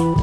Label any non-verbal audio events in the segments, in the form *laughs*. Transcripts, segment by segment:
Fala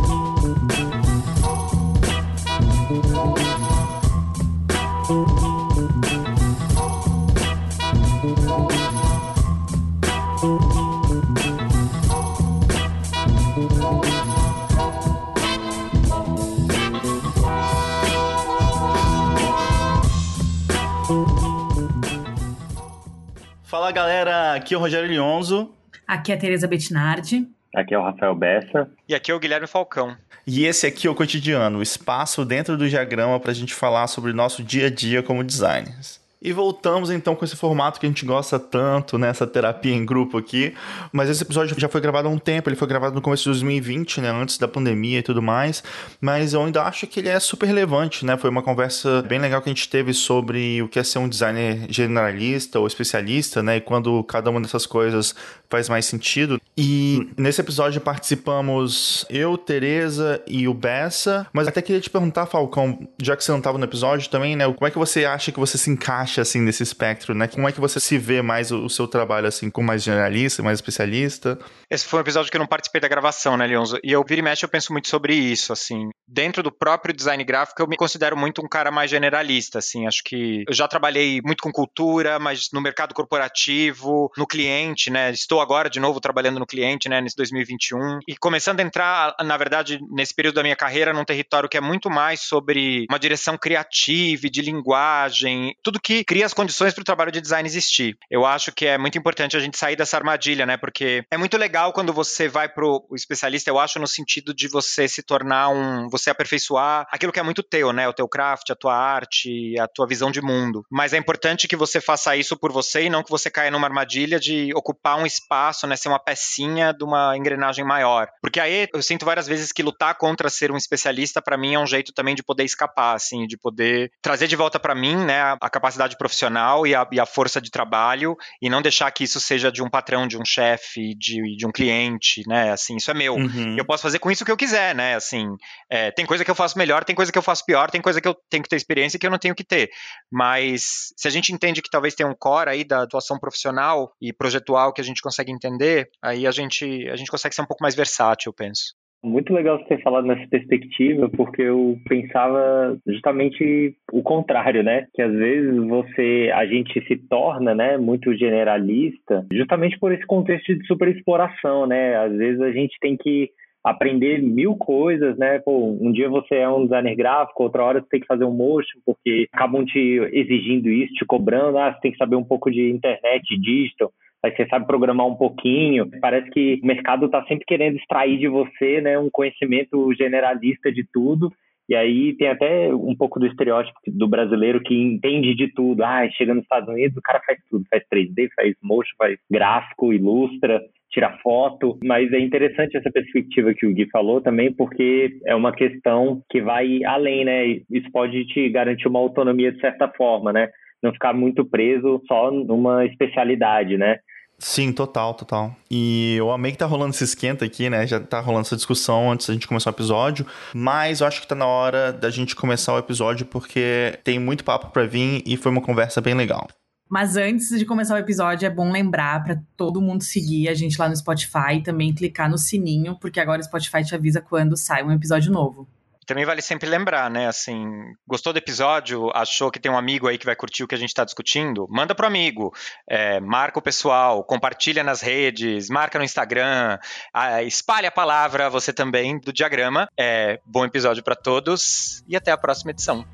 galera, aqui é o Rogério Lionzo. Aqui é a Tereza Bettinardi. Aqui é o Rafael Bessa. E aqui é o Guilherme Falcão. E esse aqui é o Cotidiano, o espaço dentro do diagrama para a gente falar sobre o nosso dia a dia como designers. E voltamos então com esse formato que a gente gosta tanto, nessa né, terapia em grupo aqui. Mas esse episódio já foi gravado há um tempo, ele foi gravado no começo de 2020, né, antes da pandemia e tudo mais. Mas eu ainda acho que ele é super relevante, né? Foi uma conversa bem legal que a gente teve sobre o que é ser um designer generalista ou especialista, né? E quando cada uma dessas coisas faz mais sentido. E nesse episódio participamos eu, Tereza e o Bessa. Mas até queria te perguntar, Falcão, já que você não estava no episódio também, né? Como é que você acha que você se encaixa assim nesse espectro, né? Como é que você se vê mais o, seu trabalho assim, como mais generalista, mais especialista? Esse foi um episódio que eu não participei da gravação, né, Leonzo? E eu vira e mexe, eu penso muito sobre isso, assim. Dentro do próprio design gráfico, eu me considero muito um cara mais generalista, assim. Acho que eu já trabalhei muito com cultura, mas no mercado corporativo, no cliente, né? Estou agora de novo trabalhando no cliente, né, nesse 2021, e começando a entrar, na verdade, nesse período da minha carreira, num território que é muito mais sobre uma direção criativa de linguagem, tudo que cria as condições para o trabalho de design existir. Eu acho que é muito importante a gente sair dessa armadilha, né, porque é muito legal quando você vai pro especialista, eu acho, no sentido de você se tornar um, você aperfeiçoar aquilo que é muito teu, né, o teu craft, a tua arte, a tua visão de mundo. Mas é importante que você faça isso por você e não que você caia numa armadilha de ocupar um espaço né, ser uma pecinha de uma engrenagem maior. Porque aí eu sinto várias vezes que lutar contra ser um especialista para mim é um jeito também de poder escapar, assim, de poder trazer de volta para mim, né, a, capacidade profissional e a, e a, força de trabalho e não deixar que isso seja de um patrão, de um chefe, de, de um cliente, né, assim, isso é meu. Uhum. Eu posso fazer com isso o que eu quiser, né, assim, é, tem coisa que eu faço melhor, tem coisa que eu faço pior, tem coisa que eu tenho que ter experiência e que eu não tenho que ter. Mas se a gente entende que talvez tenha um core aí da atuação profissional e projetual que a gente consegue entender entender, aí a gente, a gente consegue ser um pouco mais versátil, eu penso. Muito legal você ter falado nessa perspectiva, porque eu pensava justamente o contrário, né? Que às vezes você, a gente se torna, né, muito generalista, justamente por esse contexto de superexploração, né? Às vezes a gente tem que aprender mil coisas, né? Pô, um dia você é um designer gráfico, outra hora você tem que fazer um motion, porque acabam te exigindo isso, te cobrando, ah, você tem que saber um pouco de internet, digital aí você sabe programar um pouquinho. Parece que o mercado está sempre querendo extrair de você né, um conhecimento generalista de tudo. E aí tem até um pouco do estereótipo do brasileiro que entende de tudo. Ah, chega nos Estados Unidos, o cara faz tudo, faz 3D, faz motion, faz gráfico, ilustra, tira foto. Mas é interessante essa perspectiva que o Gui falou também, porque é uma questão que vai além, né? Isso pode te garantir uma autonomia de certa forma, né? Não ficar muito preso só numa especialidade, né? Sim, total, total. E eu amei que tá rolando esse esquenta aqui, né? Já tá rolando essa discussão antes da gente começar o episódio. Mas eu acho que tá na hora da gente começar o episódio porque tem muito papo pra vir e foi uma conversa bem legal. Mas antes de começar o episódio, é bom lembrar para todo mundo seguir a gente lá no Spotify e também clicar no sininho, porque agora o Spotify te avisa quando sai um episódio novo também vale sempre lembrar, né? Assim, gostou do episódio? Achou que tem um amigo aí que vai curtir o que a gente está discutindo? Manda pro amigo, é, marca o pessoal, compartilha nas redes, marca no Instagram, a, espalha a palavra você também do diagrama. É, bom episódio para todos e até a próxima edição.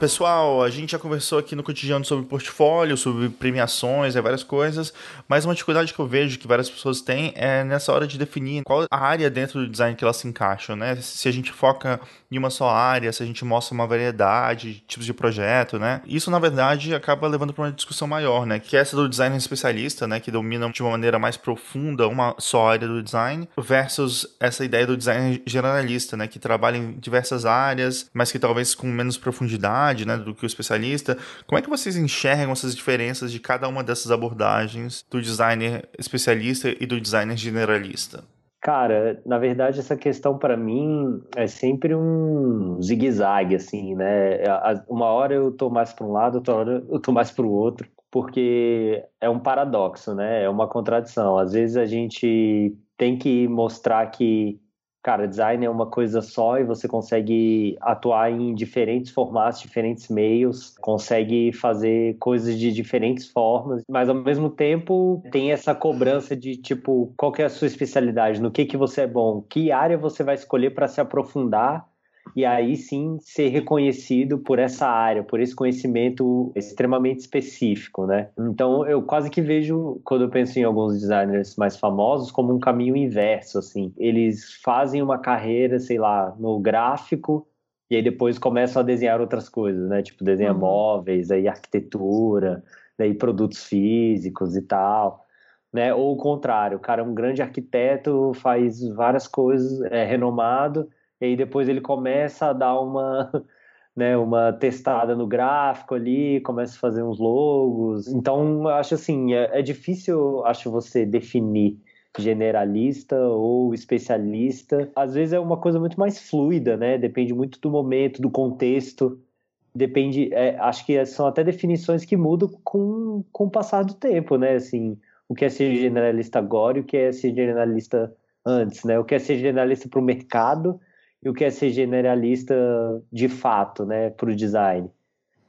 Pessoal, a gente já conversou aqui no cotidiano sobre portfólio, sobre premiações, é, várias coisas, mas uma dificuldade que eu vejo que várias pessoas têm é nessa hora de definir qual a área dentro do design que elas se encaixam, né? Se a gente foca em uma só área, se a gente mostra uma variedade de tipos de projeto, né? Isso, na verdade, acaba levando para uma discussão maior, né? Que é essa do design especialista, né? Que domina de uma maneira mais profunda uma só área do design, versus essa ideia do design generalista, né? Que trabalha em diversas áreas, mas que talvez com menos profundidade né, do que o especialista. Como é que vocês enxergam essas diferenças de cada uma dessas abordagens do designer especialista e do designer generalista? Cara, na verdade, essa questão para mim é sempre um zigue-zague, assim, né? Uma hora eu tô mais para um lado, outra hora eu tô mais para o outro, porque é um paradoxo, né? É uma contradição. Às vezes a gente tem que mostrar que cara, design é uma coisa só e você consegue atuar em diferentes formatos, diferentes meios, consegue fazer coisas de diferentes formas, mas ao mesmo tempo tem essa cobrança de tipo, qual é a sua especialidade, no que que você é bom, que área você vai escolher para se aprofundar e aí sim ser reconhecido por essa área, por esse conhecimento extremamente específico, né? Então eu quase que vejo, quando eu penso em alguns designers mais famosos, como um caminho inverso, assim. Eles fazem uma carreira, sei lá, no gráfico e aí depois começam a desenhar outras coisas, né? Tipo, desenha uhum. móveis, aí arquitetura, daí produtos físicos e tal. Né? Ou o contrário, o cara é um grande arquiteto, faz várias coisas, é renomado, e aí depois ele começa a dar uma, *laughs* né, uma testada no gráfico ali, começa a fazer uns logos. Então, acho assim, é, é difícil, acho você definir generalista ou especialista. Às vezes é uma coisa muito mais fluida, né? Depende muito do momento, do contexto. Depende, é, acho que são até definições que mudam com, com o passar do tempo, né? Assim, o que é ser generalista agora e o que é ser generalista antes, né? O que é ser generalista para o mercado e o que é ser generalista de fato, né, para o design.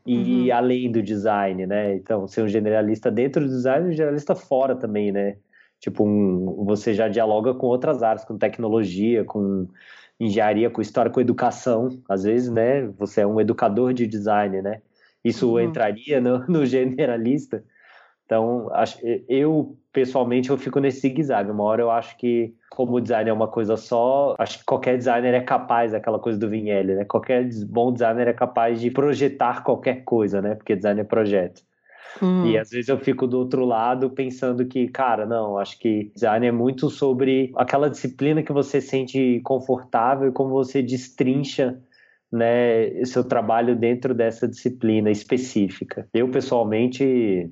E uhum. além do design, né? Então, ser um generalista dentro do design e um generalista fora também, né? Tipo, um, você já dialoga com outras áreas, com tecnologia, com engenharia, com história, com educação. Às vezes, né? Você é um educador de design, né? Isso uhum. entraria no, *laughs* no generalista. Então, eu pessoalmente eu fico nesse zigue-zague. Uma hora eu acho que como design é uma coisa só, acho que qualquer designer é capaz, aquela coisa do Vinhelle, né? Qualquer bom designer é capaz de projetar qualquer coisa, né? Porque design é projeto. Hum. E às vezes eu fico do outro lado pensando que, cara, não, acho que design é muito sobre aquela disciplina que você sente confortável e como você destrincha né, seu trabalho dentro dessa disciplina específica. Eu, pessoalmente,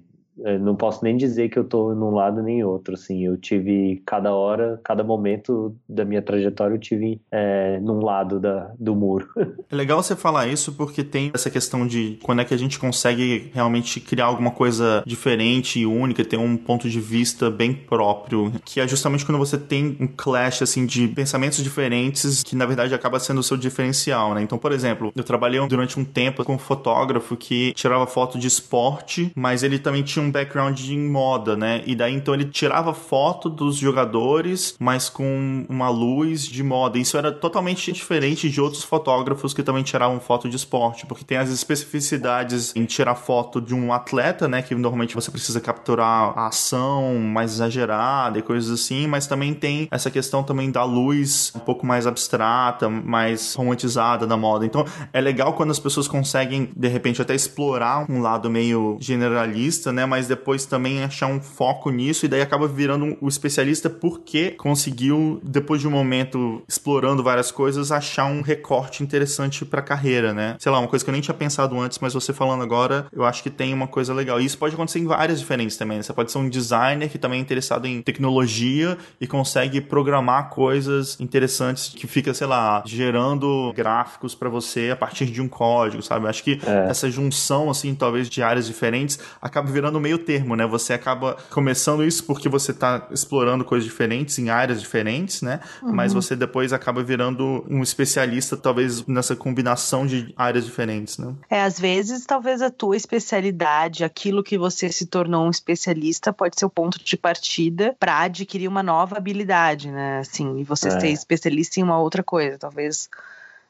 não posso nem dizer que eu tô num lado nem outro, assim, eu tive cada hora, cada momento da minha trajetória eu tive é, num lado da, do muro. *laughs* É legal você falar isso porque tem essa questão de quando é que a gente consegue realmente criar alguma coisa diferente e única, ter um ponto de vista bem próprio, que é justamente quando você tem um clash, assim, de pensamentos diferentes que, na verdade, acaba sendo o seu diferencial, né? Então, por exemplo, eu trabalhei durante um tempo com um fotógrafo que tirava foto de esporte, mas ele também tinha um um background em moda, né? E daí então ele tirava foto dos jogadores, mas com uma luz de moda. Isso era totalmente diferente de outros fotógrafos que também tiravam foto de esporte, porque tem as especificidades em tirar foto de um atleta, né? Que normalmente você precisa capturar a ação mais exagerada e coisas assim, mas também tem essa questão também da luz um pouco mais abstrata, mais romantizada da moda. Então é legal quando as pessoas conseguem, de repente, até explorar um lado meio generalista, né? Mas mas depois também achar um foco nisso e daí acaba virando o um, especialista porque conseguiu, depois de um momento explorando várias coisas, achar um recorte interessante pra carreira, né? Sei lá, uma coisa que eu nem tinha pensado antes, mas você falando agora, eu acho que tem uma coisa legal. E isso pode acontecer em várias diferentes também. Né? Você pode ser um designer que também é interessado em tecnologia e consegue programar coisas interessantes que fica, sei lá, gerando gráficos para você a partir de um código, sabe? Eu acho que é. essa junção, assim, talvez de áreas diferentes, acaba virando meio meio termo, né? Você acaba começando isso porque você está explorando coisas diferentes em áreas diferentes, né? Uhum. Mas você depois acaba virando um especialista, talvez nessa combinação de áreas diferentes, né? É, às vezes, talvez a tua especialidade, aquilo que você se tornou um especialista, pode ser o ponto de partida para adquirir uma nova habilidade, né? Assim, e você é. ser especialista em uma outra coisa, talvez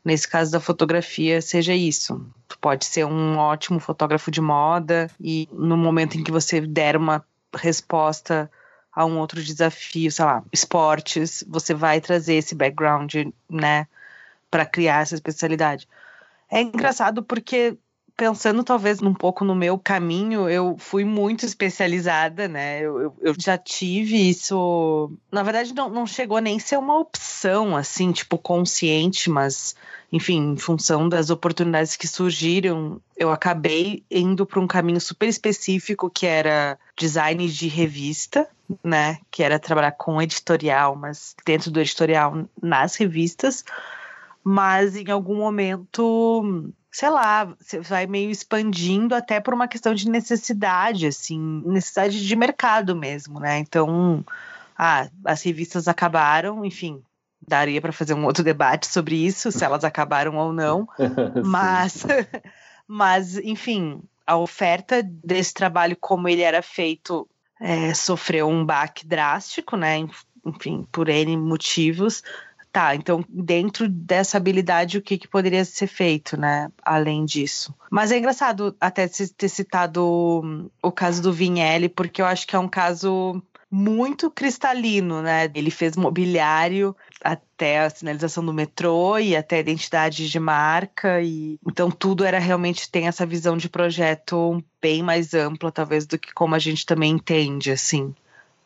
Nesse caso da fotografia, seja isso. Tu pode ser um ótimo fotógrafo de moda e no momento em que você der uma resposta a um outro desafio, sei lá, esportes, você vai trazer esse background, né, para criar essa especialidade. É engraçado porque pensando talvez um pouco no meu caminho, eu fui muito especializada, né? Eu, eu, eu já tive isso. Na verdade, não, não chegou nem a ser uma opção, assim, tipo, consciente, mas enfim, em função das oportunidades que surgiram, eu acabei indo para um caminho super específico que era design de revista, né? Que era trabalhar com editorial, mas dentro do editorial nas revistas. Mas em algum momento, sei lá, você vai meio expandindo até por uma questão de necessidade, assim, necessidade de mercado mesmo, né? Então, ah, as revistas acabaram, enfim, daria para fazer um outro debate sobre isso, se elas acabaram ou não. *laughs* mas, *laughs* mas, enfim, a oferta desse trabalho, como ele era feito, é, sofreu um baque drástico, né? Enfim, por N motivos. Tá, então dentro dessa habilidade o que, que poderia ser feito, né? Além disso. Mas é engraçado até ter citado o caso do Vinelli, porque eu acho que é um caso muito cristalino, né? Ele fez mobiliário até a sinalização do metrô e até a identidade de marca e então tudo era realmente tem essa visão de projeto bem mais ampla talvez do que como a gente também entende assim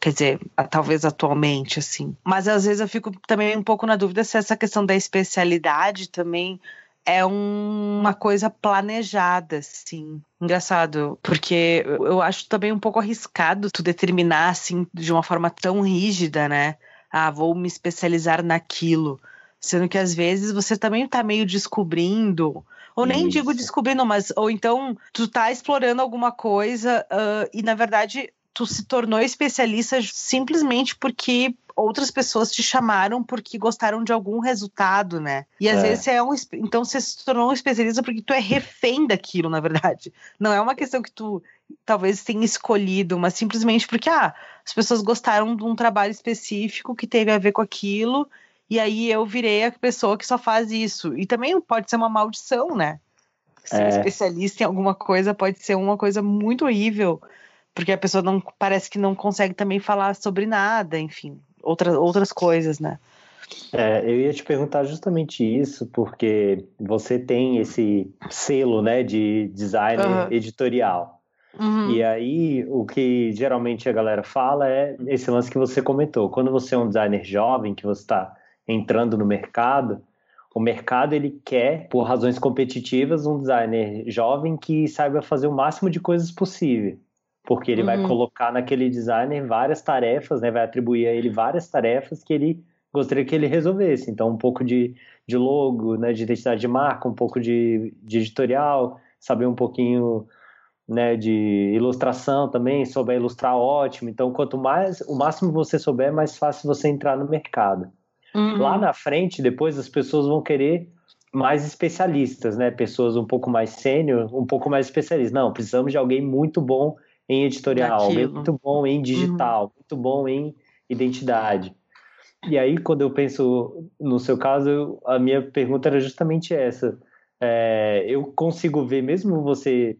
quer dizer, talvez atualmente, assim. Mas às vezes eu fico também um pouco na dúvida se essa questão da especialidade também é um, uma coisa planejada, assim. Engraçado, porque eu acho também um pouco arriscado tu determinar, assim, de uma forma tão rígida, né? Ah, vou me especializar naquilo. Sendo que às vezes você também tá meio descobrindo, ou nem Isso. digo descobrindo, mas ou então tu tá explorando alguma coisa uh, e na verdade tu se tornou especialista simplesmente porque outras pessoas te chamaram porque gostaram de algum resultado, né? E às é. vezes você é um. Então você se tornou um especialista porque tu é refém daquilo, na verdade. Não é uma questão que tu talvez tenha escolhido, mas simplesmente porque ah, as pessoas gostaram de um trabalho específico que teve a ver com aquilo. E aí eu virei a pessoa que só faz isso. E também pode ser uma maldição, né? Ser é. especialista em alguma coisa pode ser uma coisa muito horrível porque a pessoa não parece que não consegue também falar sobre nada, enfim outra, outras coisas, né? É, eu ia te perguntar justamente isso, porque você tem esse selo, né, de designer uhum. editorial. Uhum. E aí, o que geralmente a galera fala é esse lance que você comentou. Quando você é um designer jovem, que você está entrando no mercado, o mercado ele quer, por razões competitivas, um designer jovem que saiba fazer o máximo de coisas possível porque ele uhum. vai colocar naquele designer várias tarefas, né? Vai atribuir a ele várias tarefas que ele gostaria que ele resolvesse. Então, um pouco de, de logo, né? De identidade de marca, um pouco de, de editorial, saber um pouquinho né, de ilustração também, souber ilustrar ótimo. Então, quanto mais, o máximo você souber, mais fácil você entrar no mercado. Uhum. Lá na frente, depois as pessoas vão querer mais especialistas, né? Pessoas um pouco mais sênior, um pouco mais especialistas. Não, precisamos de alguém muito bom em editorial, Daquilo. muito bom em digital, uhum. muito bom em identidade. E aí, quando eu penso no seu caso, a minha pergunta era justamente essa. É, eu consigo ver, mesmo você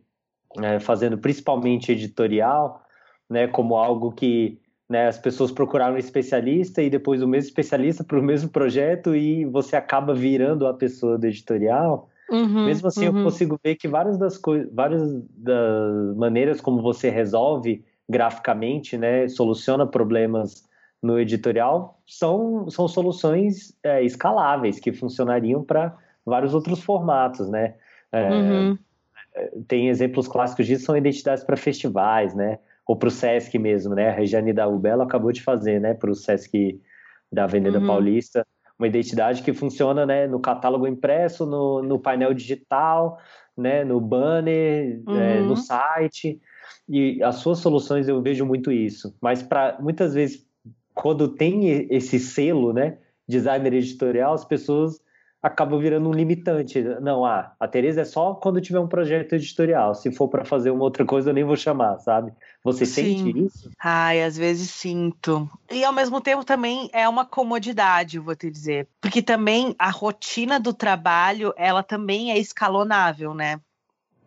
é, fazendo principalmente editorial, né, como algo que né, as pessoas procuraram um especialista e depois o mesmo especialista para o mesmo projeto e você acaba virando a pessoa do editorial. Uhum, Mesmo assim, uhum. eu consigo ver que várias das coisas, várias das maneiras como você resolve graficamente, né, soluciona problemas no editorial, são, são soluções é, escaláveis que funcionariam para vários outros formatos, né? É, uhum. Tem exemplos clássicos disso, são identidades para festivais, né? Ou para o Sesc mesmo, né? A Regiane da Ubela acabou de fazer, né? Para o Sesc da Avenida uhum. Paulista uma identidade que funciona né, no catálogo impresso, no, no painel digital, né, no banner, uhum. é, no site. E as suas soluções eu vejo muito isso. Mas para muitas vezes, quando tem esse selo, né, designer editorial, as pessoas acaba virando um limitante. Não, ah, a Tereza é só quando tiver um projeto editorial. Se for para fazer uma outra coisa, eu nem vou chamar, sabe? Você Sim. sente isso? Ai, às vezes sinto. E ao mesmo tempo também é uma comodidade, vou te dizer. Porque também a rotina do trabalho, ela também é escalonável, né?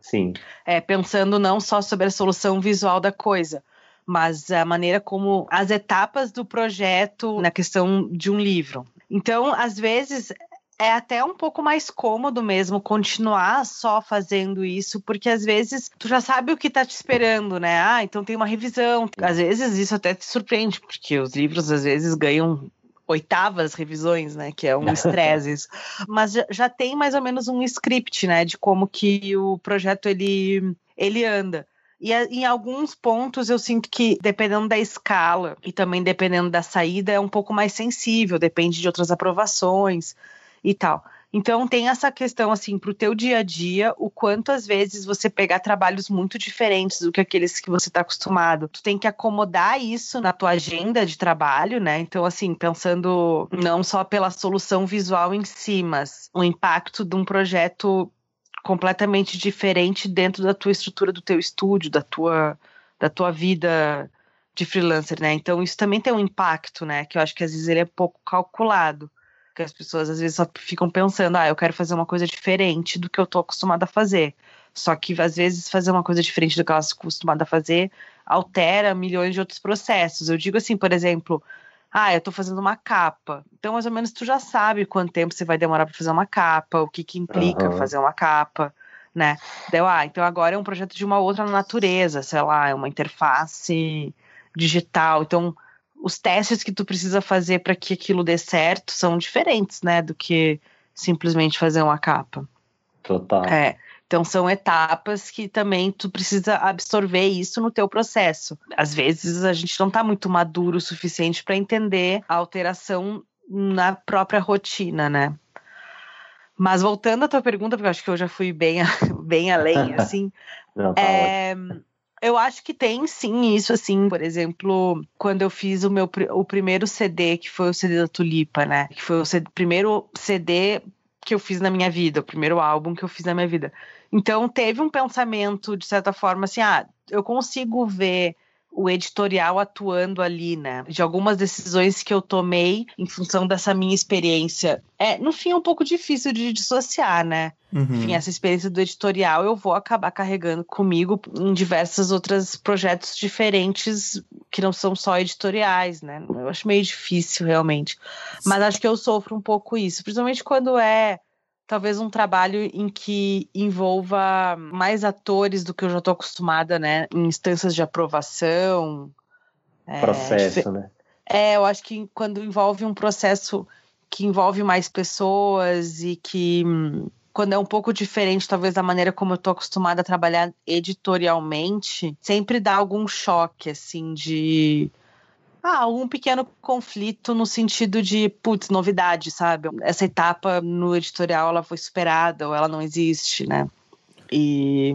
Sim. É, pensando não só sobre a solução visual da coisa, mas a maneira como as etapas do projeto na questão de um livro. Então, às vezes, é até um pouco mais cômodo mesmo continuar só fazendo isso, porque às vezes tu já sabe o que tá te esperando, né? Ah, então tem uma revisão. Às vezes isso até te surpreende, porque os livros às vezes ganham oitavas revisões, né? Que é um *laughs* estresse isso. Mas já, já, tem mais ou menos um script, né? De como que o projeto ele, ele anda. E em alguns pontos eu sinto que, dependendo da escala e também dependendo da saída, é um pouco mais sensível, depende de outras aprovações e tal. Então tem essa questão assim para o teu dia a dia, o quanto às vezes você pegar trabalhos muito diferentes do que aqueles que você está acostumado. Tu tem que acomodar isso na tua agenda de trabalho, né? Então assim pensando não só pela solução visual em si, mas o impacto de um projeto completamente diferente dentro da tua estrutura do teu estúdio, da tua da tua vida de freelancer, né? Então isso também tem um impacto, né? Que eu acho que às vezes ele é pouco calculado que as pessoas às vezes só ficam pensando, ah, eu quero fazer uma coisa diferente do que eu estou acostumada a fazer. Só que às vezes fazer uma coisa diferente do que ela está acostumada a fazer altera milhões de outros processos. Eu digo assim, por exemplo, ah, eu estou fazendo uma capa. Então, mais ou menos, tu já sabe quanto tempo você vai demorar para fazer uma capa, o que, que implica uhum. fazer uma capa, né? Deu, ah, então agora é um projeto de uma outra natureza, sei lá, é uma interface digital. Então, os testes que tu precisa fazer para que aquilo dê certo são diferentes, né, do que simplesmente fazer uma capa. Total. É. Então são etapas que também tu precisa absorver isso no teu processo. Às vezes a gente não está muito maduro o suficiente para entender a alteração na própria rotina, né? Mas voltando à tua pergunta, porque eu acho que eu já fui bem, *laughs* bem além, *laughs* assim. não, tá é, eu acho que tem sim isso, assim, por exemplo, quando eu fiz o meu o primeiro CD, que foi o CD da Tulipa, né? Que foi o CD, primeiro CD que eu fiz na minha vida, o primeiro álbum que eu fiz na minha vida. Então teve um pensamento, de certa forma, assim, ah, eu consigo ver o editorial atuando ali, né? De algumas decisões que eu tomei em função dessa minha experiência. É, no fim, é um pouco difícil de dissociar, né? Uhum. Enfim, essa experiência do editorial eu vou acabar carregando comigo em diversos outros projetos diferentes que não são só editoriais, né? Eu acho meio difícil, realmente. Mas acho que eu sofro um pouco isso, principalmente quando é talvez um trabalho em que envolva mais atores do que eu já estou acostumada, né? Em instâncias de aprovação. É, processo, é, né? É, eu acho que quando envolve um processo que envolve mais pessoas e que quando é um pouco diferente, talvez, da maneira como eu estou acostumada a trabalhar editorialmente, sempre dá algum choque, assim, de ah, algum pequeno conflito no sentido de, putz, novidade, sabe? Essa etapa no editorial ela foi superada ou ela não existe, né? E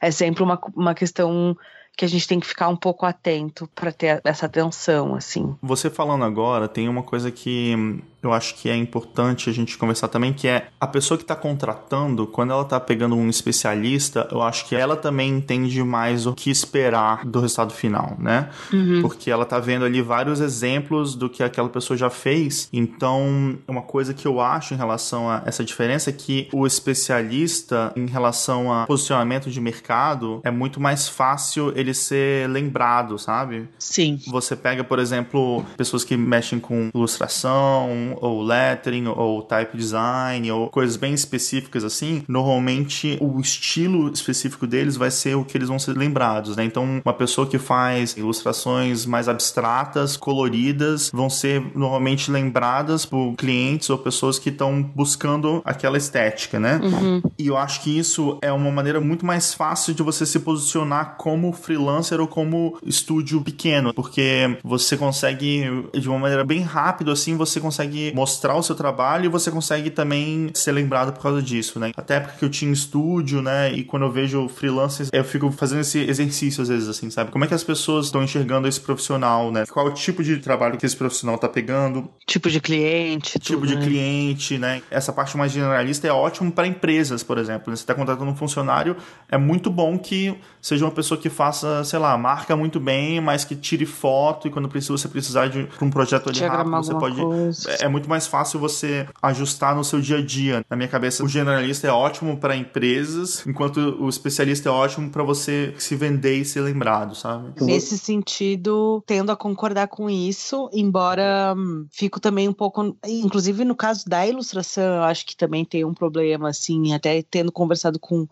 é sempre uma, uma questão que a gente tem que ficar um pouco atento para ter essa atenção, assim. Você falando agora, tem uma coisa que eu acho que é importante a gente conversar também, que é a pessoa que está contratando, quando ela está pegando um especialista, eu acho que ela também entende mais o que esperar do resultado final, né? Uhum. Porque ela está vendo ali vários exemplos do que aquela pessoa já fez. Então, uma coisa que eu acho em relação a essa diferença é que o especialista, em relação a posicionamento de mercado, é muito mais fácil ele ser lembrado, sabe? Sim. Você pega, por exemplo, pessoas que mexem com ilustração, ou lettering, ou type design, ou coisas bem específicas assim, normalmente o estilo específico deles vai ser o que eles vão ser lembrados, né? Então, uma pessoa que faz ilustrações mais abstratas, coloridas, vão ser normalmente lembradas por clientes ou pessoas que estão buscando aquela estética, né? Uhum. E eu acho que isso é uma maneira muito mais fácil de você se posicionar como freelancer ou como estúdio pequeno, porque você consegue, de uma maneira bem rápida assim, você consegue mostrar o seu trabalho e você consegue também ser lembrado por causa disso, né? Até porque eu tinha estúdio, né? E quando eu vejo freelancers, eu fico fazendo esse exercício às vezes, assim, sabe? Como é que as pessoas estão enxergando esse profissional, né? Qual é o tipo de trabalho que esse profissional tá pegando? Tipo de cliente. Tipo de né? cliente, né? Essa parte mais generalista é ótimo para empresas, por exemplo. Né? Você está contratando um funcionário, é muito bom que seja uma pessoa que faça, sei lá, marca muito bem, mas que tire foto e quando precisa, você precisar de um projeto ali rápido, você pode. Coisa. É é muito mais fácil você ajustar no seu dia a dia. Na minha cabeça, o generalista é ótimo para empresas, enquanto o especialista é ótimo para você se vender e ser lembrado, sabe? Nesse sentido, tendo a concordar com isso, embora hum, fico também um pouco, inclusive no caso da ilustração, eu acho que também tem um problema assim, até tendo conversado com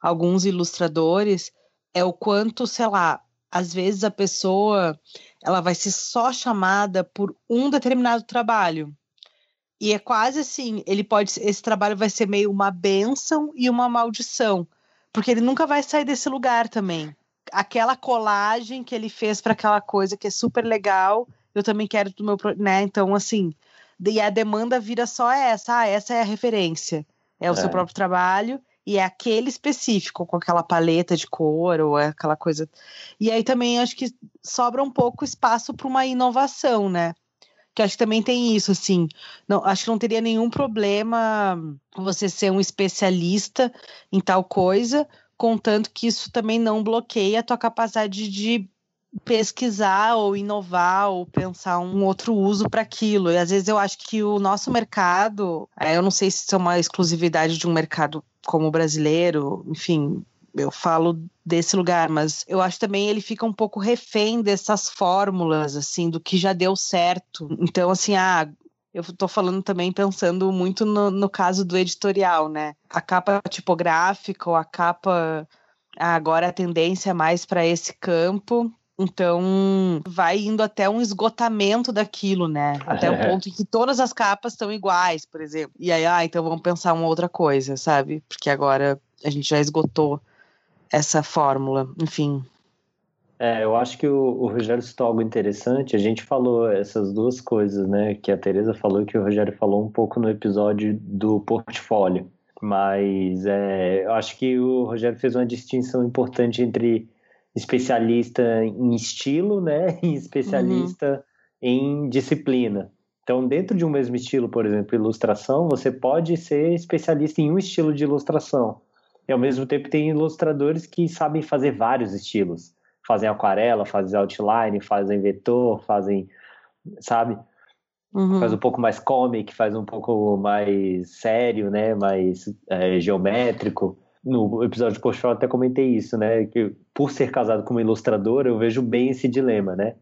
alguns ilustradores, é o quanto, sei lá, às vezes a pessoa ela vai ser só chamada por um determinado trabalho. E é quase assim, ele pode esse trabalho vai ser meio uma benção e uma maldição, porque ele nunca vai sair desse lugar também. Aquela colagem que ele fez para aquela coisa que é super legal, eu também quero do meu, né? Então assim, e a demanda vira só essa, ah, essa é a referência. É o é. seu próprio trabalho e é aquele específico, com aquela paleta de cor ou é aquela coisa. E aí também acho que sobra um pouco espaço para uma inovação, né? Que acho que também tem isso, assim. Não, acho que não teria nenhum problema você ser um especialista em tal coisa, contanto que isso também não bloqueia a tua capacidade de pesquisar ou inovar ou pensar um outro uso para aquilo. E às vezes eu acho que o nosso mercado, é, eu não sei se isso é uma exclusividade de um mercado como brasileiro, enfim, eu falo desse lugar, mas eu acho também ele fica um pouco refém dessas fórmulas, assim, do que já deu certo. Então, assim, ah, eu tô falando também pensando muito no, no caso do editorial, né? A capa tipográfica ou a capa. Ah, agora a tendência é mais para esse campo. Então, vai indo até um esgotamento daquilo, né? Até o ponto em que todas as capas estão iguais, por exemplo. E aí, ah, então vamos pensar uma outra coisa, sabe? Porque agora a gente já esgotou essa fórmula. Enfim. É, eu acho que o, o Rogério citou algo interessante. A gente falou essas duas coisas, né? Que a Tereza falou e que o Rogério falou um pouco no episódio do portfólio. Mas é, eu acho que o Rogério fez uma distinção importante entre especialista em estilo, né, *laughs* e especialista uhum. em disciplina. Então, dentro de um mesmo estilo, por exemplo, ilustração, você pode ser especialista em um estilo de ilustração. E ao mesmo tempo tem ilustradores que sabem fazer vários estilos. Fazem aquarela, fazem outline, fazem vetor, fazem, sabe? Uhum. Faz um pouco mais comic, faz um pouco mais sério, né? Mais é, geométrico no episódio de Portfólio até comentei isso, né? Que por ser casado com uma ilustradora, eu vejo bem esse dilema, né?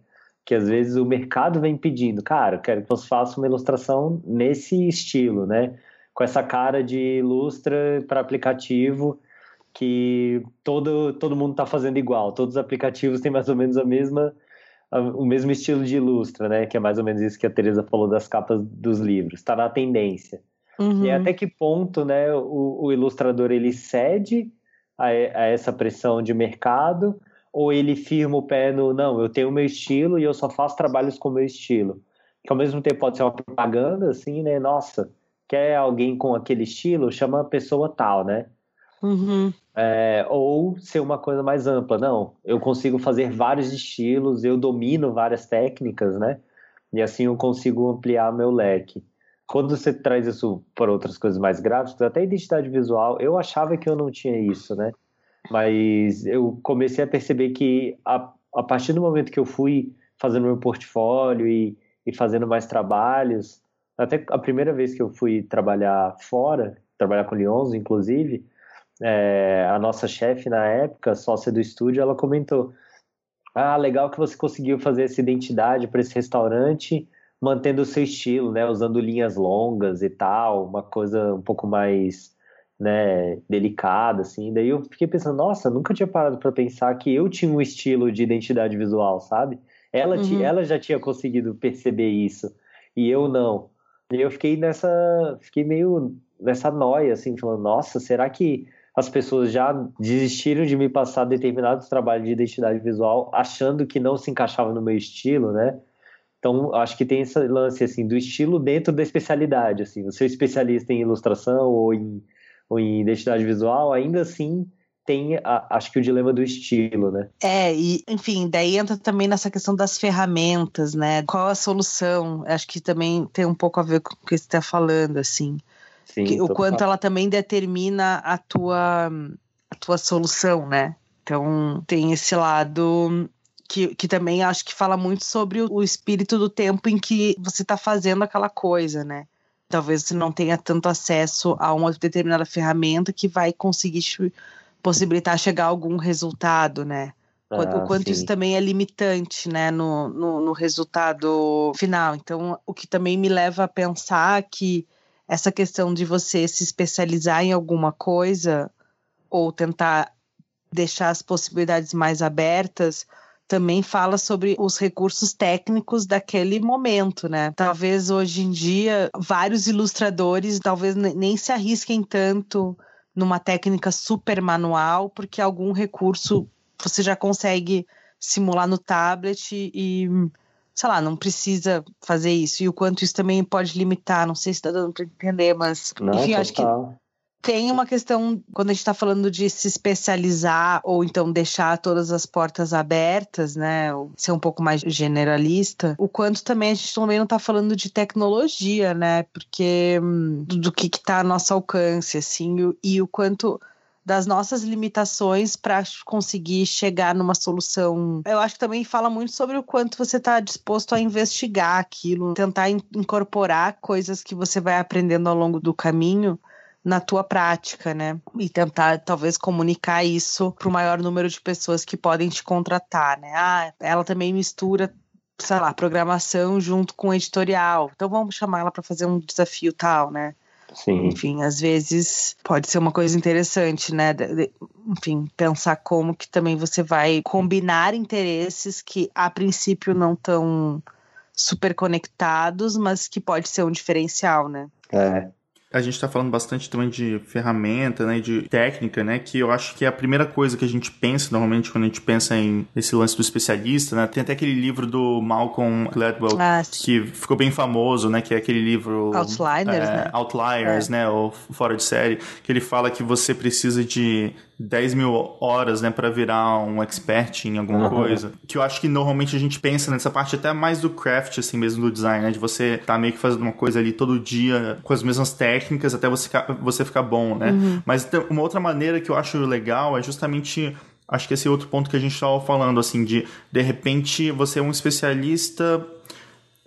Que às vezes o mercado vem pedindo, cara, quero que você faça uma ilustração nesse estilo, né? Com essa cara de ilustra para aplicativo que todo, todo mundo está fazendo igual. Todos os aplicativos têm mais ou menos a mesma o mesmo estilo de ilustra, né? Que é mais ou menos isso que a Teresa falou das capas dos livros. Está na tendência. Uhum. E até que ponto né, o, o ilustrador ele cede a, a, essa pressão de mercado ou ele firma o pé no não, eu tenho o meu estilo e eu só faço trabalhos com o meu estilo. Que ao mesmo tempo pode ser uma propaganda, assim, né? Nossa, quer alguém com aquele estilo? Chama a pessoa tal, né? Uhum. É, ou ser uma coisa mais ampla. Não, eu consigo fazer vários estilos, eu domino várias técnicas, né? E assim eu consigo ampliar meu leque quando você traz isso para outras coisas mais gráficas, até identidade visual, eu achava que eu não tinha isso, né? Mas eu comecei a perceber que a, a partir do momento que eu fui fazendo meu portfólio e, e fazendo mais trabalhos, até a primeira vez que eu fui trabalhar fora, trabalhar com Lyons, inclusive, é, a nossa chefe na época, sócia do estúdio, ela comentou: Ah, legal que você conseguiu fazer essa identidade para esse restaurante mantendo o seu estilo, né? Usando linhas longas e tal, uma coisa um pouco mais, né, delicada, assim. Daí eu fiquei pensando, nossa, nunca tinha parado para pensar que eu tinha um estilo de identidade visual, sabe? Ela, uhum. ela já tinha conseguido perceber isso e eu não. E eu fiquei nessa, fiquei meio nessa noia, assim, falando, nossa, será que as pessoas já desistiram de me passar determinados trabalhos de identidade visual achando que não se encaixava no meu estilo, né? Então, acho que tem esse lance assim do estilo dentro da especialidade, assim. Você é especialista em ilustração ou em, ou em identidade visual, ainda assim tem, a, acho que o dilema do estilo, né? É, e enfim, daí entra também nessa questão das ferramentas, né? Qual a solução? Acho que também tem um pouco a ver com o que você está falando, assim. Sim, que, o quanto ela também determina a tua, a tua solução, né? Então, tem esse lado que, que também acho que fala muito sobre o, o espírito do tempo em que você está fazendo aquela coisa, né? Talvez você não tenha tanto acesso a uma determinada ferramenta que vai conseguir possibilitar chegar a algum resultado, né? Ah, o quanto sim. isso também é limitante, né, no, no, no, resultado final. Então, o que também me leva a pensar que essa questão de você se especializar em alguma coisa ou tentar deixar as possibilidades mais abertas também fala sobre os recursos técnicos daquele momento, né? Talvez hoje em dia vários ilustradores talvez nem se arrisquem tanto numa técnica super manual, porque algum recurso você já consegue simular no tablet e, sei lá, não precisa fazer isso. E o quanto isso também pode limitar, não sei se está dando para entender, mas não, enfim, total. acho que tem uma questão, quando a gente está falando de se especializar ou então deixar todas as portas abertas, né? Ser um pouco mais generalista, o quanto também a gente também não está falando de tecnologia, né? Porque hum, do que está a nosso alcance, assim, e, e o quanto das nossas limitações para conseguir chegar numa solução. Eu acho que também fala muito sobre o quanto você está disposto a investigar aquilo, tentar in incorporar coisas que você vai aprendendo ao longo do caminho na tua prática, né? E tentar talvez comunicar isso para o maior número de pessoas que podem te contratar, né? Ah, ela também mistura sei lá, programação junto com editorial. Então vamos chamar ela para fazer um desafio tal, né? Sim. Enfim, às vezes pode ser uma coisa interessante, né? De, de, enfim, pensar como que também você vai combinar interesses que a princípio não estão super conectados, mas que pode ser um diferencial, né? É. A gente está falando bastante também de ferramenta, né, de técnica, né, que eu acho que é a primeira coisa que a gente pensa normalmente quando a gente pensa em esse lance do especialista, né. Tem até aquele livro do Malcolm Gladwell ah, que ficou bem famoso, né, que é aquele livro Outliners, é, né? Outliers, é. né, ou fora de série, que ele fala que você precisa de 10 mil horas, né, para virar um expert em alguma uhum. coisa. Que eu acho que normalmente a gente pensa nessa parte até mais do craft, assim mesmo, do design, né, de você tá meio que fazendo uma coisa ali todo dia com as mesmas técnicas até você ficar, você ficar bom, né. Uhum. Mas uma outra maneira que eu acho legal é justamente acho que esse outro ponto que a gente estava falando, assim, de de repente você é um especialista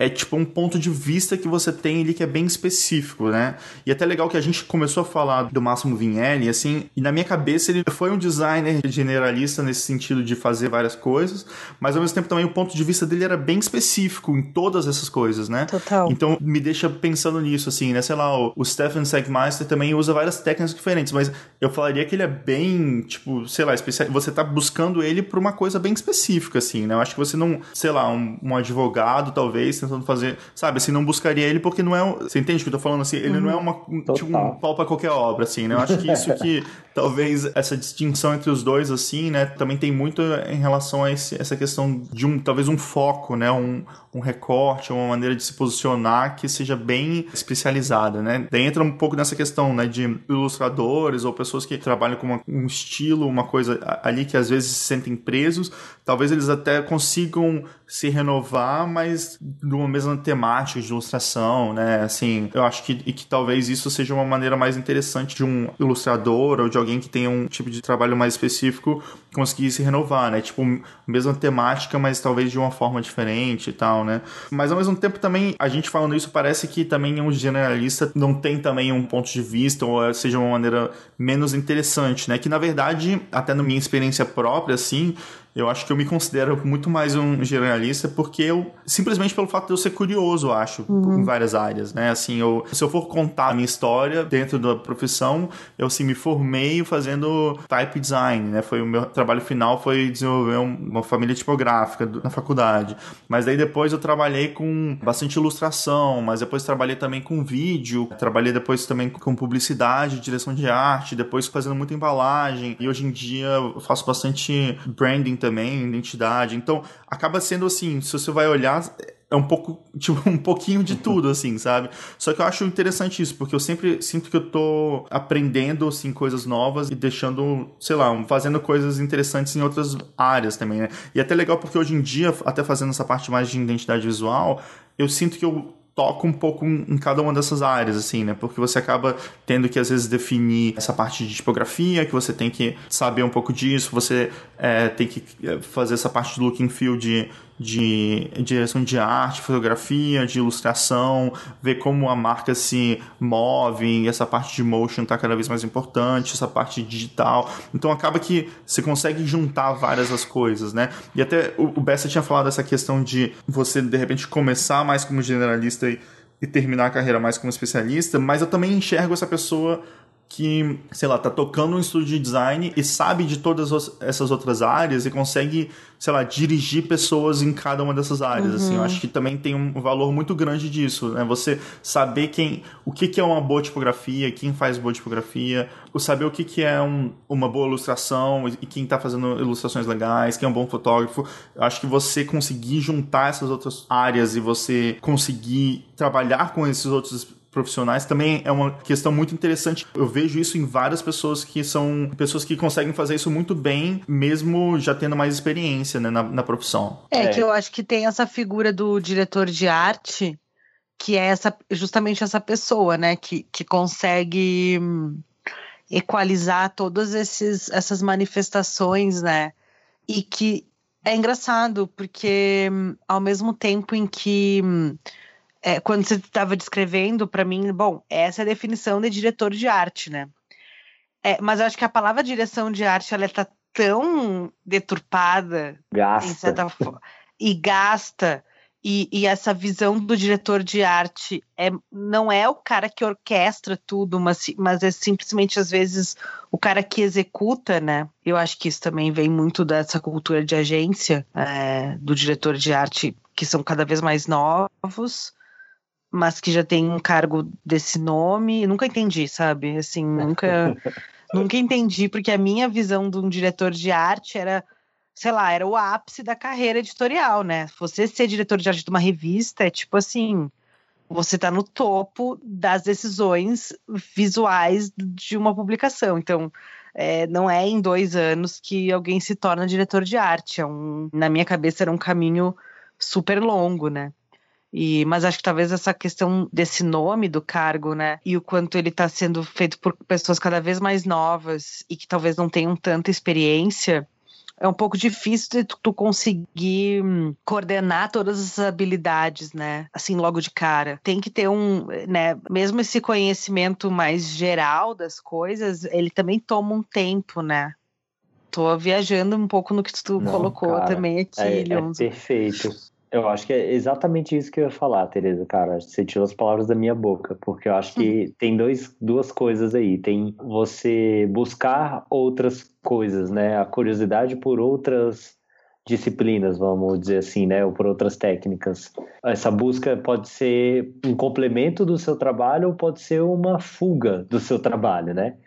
é tipo um ponto de vista que você tem ali que é bem específico, né? E até legal que a gente começou a falar do Máximo Vinelli, assim, e na minha cabeça ele foi um designer generalista nesse sentido de fazer várias coisas, mas ao mesmo tempo também o ponto de vista dele era bem específico em todas essas coisas, né? Total. Então me deixa pensando nisso, assim, né? Sei lá, o, o Stephen Segmeister também usa várias técnicas diferentes, mas eu falaria que ele é bem, tipo, sei lá, especial... você tá buscando ele por uma coisa bem específica, assim, né? Eu acho que você não, sei lá, um, um advogado, talvez, tentando fazer, sabe, assim, não buscaria ele porque não é, você entende o que eu tô falando assim, ele uhum. não é uma tipo, um pau para qualquer obra assim, né? Eu acho que isso que *laughs* talvez essa distinção entre os dois assim, né, também tem muito em relação a esse, essa questão de um talvez um foco, né, um, um recorte, uma maneira de se posicionar que seja bem especializada, né? Daí entra um pouco nessa questão, né, de ilustradores ou pessoas que trabalham com uma, um estilo, uma coisa ali que às vezes se sentem presos, talvez eles até consigam se renovar, mas numa mesma temática de ilustração, né? Assim, eu acho que, e que talvez isso seja uma maneira mais interessante de um ilustrador ou de alguém que tenha um tipo de trabalho mais específico conseguir se renovar, né? Tipo, mesma temática, mas talvez de uma forma diferente e tal, né? Mas ao mesmo tempo também, a gente falando isso, parece que também um generalista não tem também um ponto de vista ou seja uma maneira menos interessante, né? Que na verdade, até na minha experiência própria, assim, eu acho que eu me considero muito mais um generalista porque eu, simplesmente pelo fato de eu ser curioso, eu acho, uhum. em várias áreas, né? Assim, eu, se eu for contar a minha história dentro da profissão, eu, assim, me formei fazendo type design, né? Foi o meu trabalho final foi desenvolver uma família tipográfica na faculdade. Mas daí depois eu trabalhei com bastante ilustração, mas depois trabalhei também com vídeo, trabalhei depois também com publicidade, direção de arte, depois fazendo muita embalagem. E hoje em dia eu faço bastante branding também, identidade. Então, acaba sendo assim, se você vai olhar, é um pouco, *laughs* tipo, um pouquinho de tudo, assim, sabe? Só que eu acho interessante isso, porque eu sempre sinto que eu tô aprendendo, assim, coisas novas e deixando, sei lá, fazendo coisas interessantes em outras áreas também, né? E é até legal porque hoje em dia, até fazendo essa parte mais de identidade visual, eu sinto que eu toca um pouco em cada uma dessas áreas, assim, né? Porque você acaba tendo que, às vezes, definir essa parte de tipografia, que você tem que saber um pouco disso, você é, tem que é, fazer essa parte de look and feel de, de direção de arte, fotografia, de ilustração, ver como a marca se move, essa parte de motion está cada vez mais importante, essa parte digital. Então acaba que você consegue juntar várias as coisas, né? E até o Bessa tinha falado dessa questão de você, de repente, começar mais como generalista e, e terminar a carreira mais como especialista, mas eu também enxergo essa pessoa que, sei lá, tá tocando um estúdio de design e sabe de todas essas outras áreas e consegue, sei lá, dirigir pessoas em cada uma dessas áreas, uhum. assim. Eu acho que também tem um valor muito grande disso, né? Você saber quem, o que, que é uma boa tipografia, quem faz boa tipografia, saber o que, que é um, uma boa ilustração e quem tá fazendo ilustrações legais, quem é um bom fotógrafo. Eu acho que você conseguir juntar essas outras áreas e você conseguir trabalhar com esses outros profissionais também é uma questão muito interessante. Eu vejo isso em várias pessoas que são pessoas que conseguem fazer isso muito bem, mesmo já tendo mais experiência né, na, na profissão. É, é, que eu acho que tem essa figura do diretor de arte, que é essa, justamente essa pessoa, né, que, que consegue hum, equalizar todas esses, essas manifestações, né, e que é engraçado, porque hum, ao mesmo tempo em que hum, é, quando você estava descrevendo para mim, bom, essa é a definição de diretor de arte, né? É, mas eu acho que a palavra direção de arte ela está tão deturpada gasta. e gasta e, e, essa visão do diretor de arte é, não é o cara que orquestra tudo, mas, mas é simplesmente às vezes o cara que executa, né? Eu acho que isso também vem muito dessa cultura de agência é, do diretor de arte que são cada vez mais novos mas que já tem um cargo desse nome. Nunca entendi, sabe? Assim, nunca, *laughs* nunca entendi, porque a minha visão de um diretor de arte era, sei lá, era o ápice da carreira editorial, né? Você ser diretor de arte de uma revista é tipo assim. Você está no topo das decisões visuais de uma publicação. Então, é, não é em dois anos que alguém se torna diretor de arte. É um, na minha cabeça era um caminho super longo, né? E, mas acho que talvez essa questão desse nome do cargo, né? E o quanto ele está sendo feito por pessoas cada vez mais novas e que talvez não tenham tanta experiência, é um pouco difícil de tu, conseguir hum, coordenar todas as habilidades, né? Assim, logo de cara. Tem que ter um, né? Mesmo esse conhecimento mais geral das coisas, ele também toma um tempo, né? Tô viajando um pouco no que tu Não, colocou cara, também aqui, é, é perfeito. Eu acho que é exatamente isso que eu ia falar, Tereza, cara. Você tirou as palavras da minha boca, porque eu acho que uhum. tem dois, duas coisas aí. Tem você buscar outras coisas, né? A curiosidade por outras disciplinas, vamos dizer assim, né? Ou por outras técnicas. Essa busca pode ser um complemento do seu trabalho ou pode ser uma fuga do seu trabalho, né?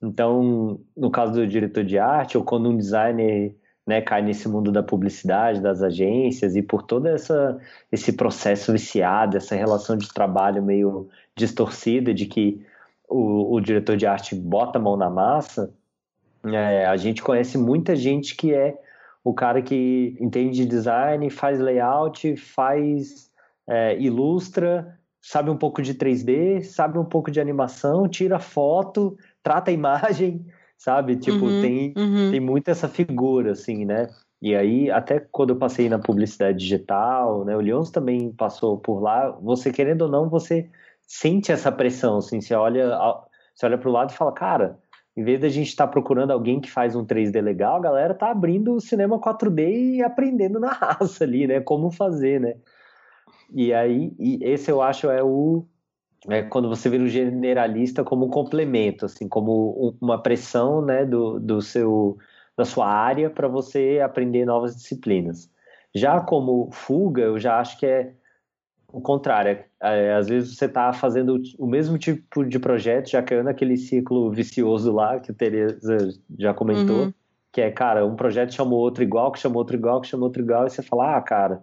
Então, no caso do diretor de arte, ou quando um designer né, cai nesse mundo da publicidade, das agências e por todo essa, esse processo viciado, essa relação de trabalho meio distorcida de que o, o diretor de arte bota a mão na massa, é, a gente conhece muita gente que é o cara que entende de design, faz layout, faz é, ilustra, sabe um pouco de 3D, sabe um pouco de animação, tira foto, trata a imagem, sabe? Tipo, uhum, tem, uhum. tem muito essa figura, assim, né? E aí, até quando eu passei na publicidade digital, né? O Lyons também passou por lá. Você, querendo ou não, você sente essa pressão, assim. Você olha, você olha pro lado e fala, cara, em vez da gente estar tá procurando alguém que faz um 3D legal, a galera tá abrindo o cinema 4D e aprendendo na raça ali, né? Como fazer, né? E aí, e esse eu acho é o, é quando você vira o generalista como um complemento, assim, como uma pressão, né, do, do seu, da sua área para você aprender novas disciplinas. Já como fuga, eu já acho que é o contrário. É, é às vezes você está fazendo o mesmo tipo de projeto, já caiu naquele ciclo vicioso lá que a Tereza já comentou, uhum. que é, cara, um projeto chamou outro igual, que chamou outro igual, que chamou outro igual, e você fala, ah, cara,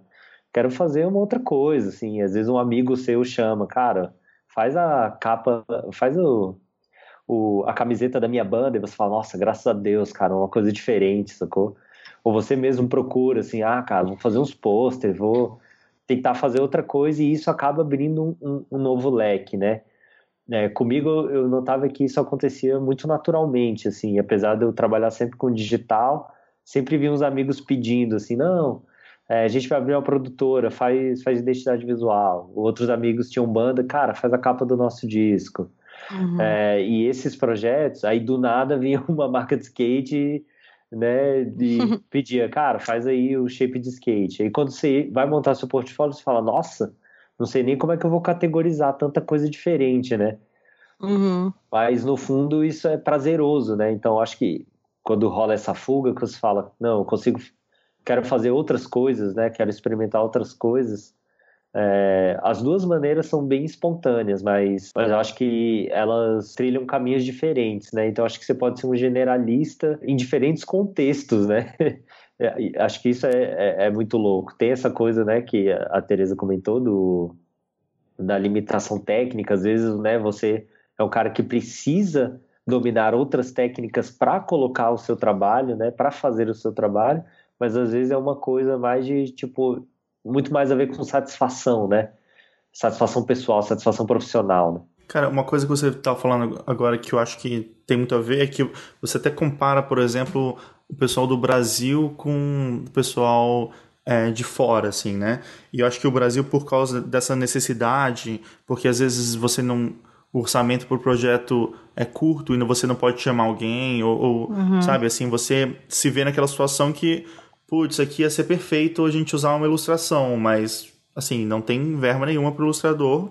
quero fazer uma outra coisa, assim. Às vezes um amigo seu chama, cara, faz a capa, faz o, o, a camiseta da minha banda e você fala, nossa, graças a Deus, cara, uma coisa diferente, sacou? Ou você mesmo procura, assim, ah, cara, vou fazer uns posters, vou, tentar fazer outra coisa e isso acaba abrindo um, um, um novo leque, né? É, comigo eu notava que isso acontecia muito naturalmente, assim, apesar de eu trabalhar sempre com digital, sempre vi uns amigos pedindo assim, não, é, a gente vai abrir uma produtora, faz, faz identidade visual. Outros amigos tinham banda, cara, faz a capa do nosso disco. Uhum. É, e esses projetos, aí do nada *laughs* vinha uma marca de skate, né, de *laughs* pedia, cara, faz aí o shape de skate. Aí quando você vai montar seu portfólio, você fala, nossa, não sei nem como é que eu vou categorizar tanta coisa diferente, né? Uhum. Mas no fundo isso é prazeroso, né? Então acho que quando rola essa fuga, que você fala, não, eu consigo, quero fazer outras coisas, né? Quero experimentar outras coisas. É, as duas maneiras são bem espontâneas, mas, mas eu acho que elas trilham caminhos diferentes, né? Então acho que você pode ser um generalista em diferentes contextos, né? *laughs* É, acho que isso é, é, é, muito louco. Tem essa coisa, né, que a Teresa comentou do da limitação técnica. Às vezes, né, você é um cara que precisa dominar outras técnicas para colocar o seu trabalho, né, para fazer o seu trabalho, mas às vezes é uma coisa mais de tipo muito mais a ver com satisfação, né? Satisfação pessoal, satisfação profissional, né? Cara, uma coisa que você estava falando agora que eu acho que tem muito a ver é que você até compara, por exemplo, o pessoal do Brasil com o pessoal é, de fora, assim, né? E eu acho que o Brasil, por causa dessa necessidade, porque às vezes você não. O orçamento para o projeto é curto e você não pode chamar alguém, ou, ou uhum. sabe, assim, você se vê naquela situação que, putz, aqui ia ser perfeito a gente usar uma ilustração, mas, assim, não tem verba nenhuma para o ilustrador.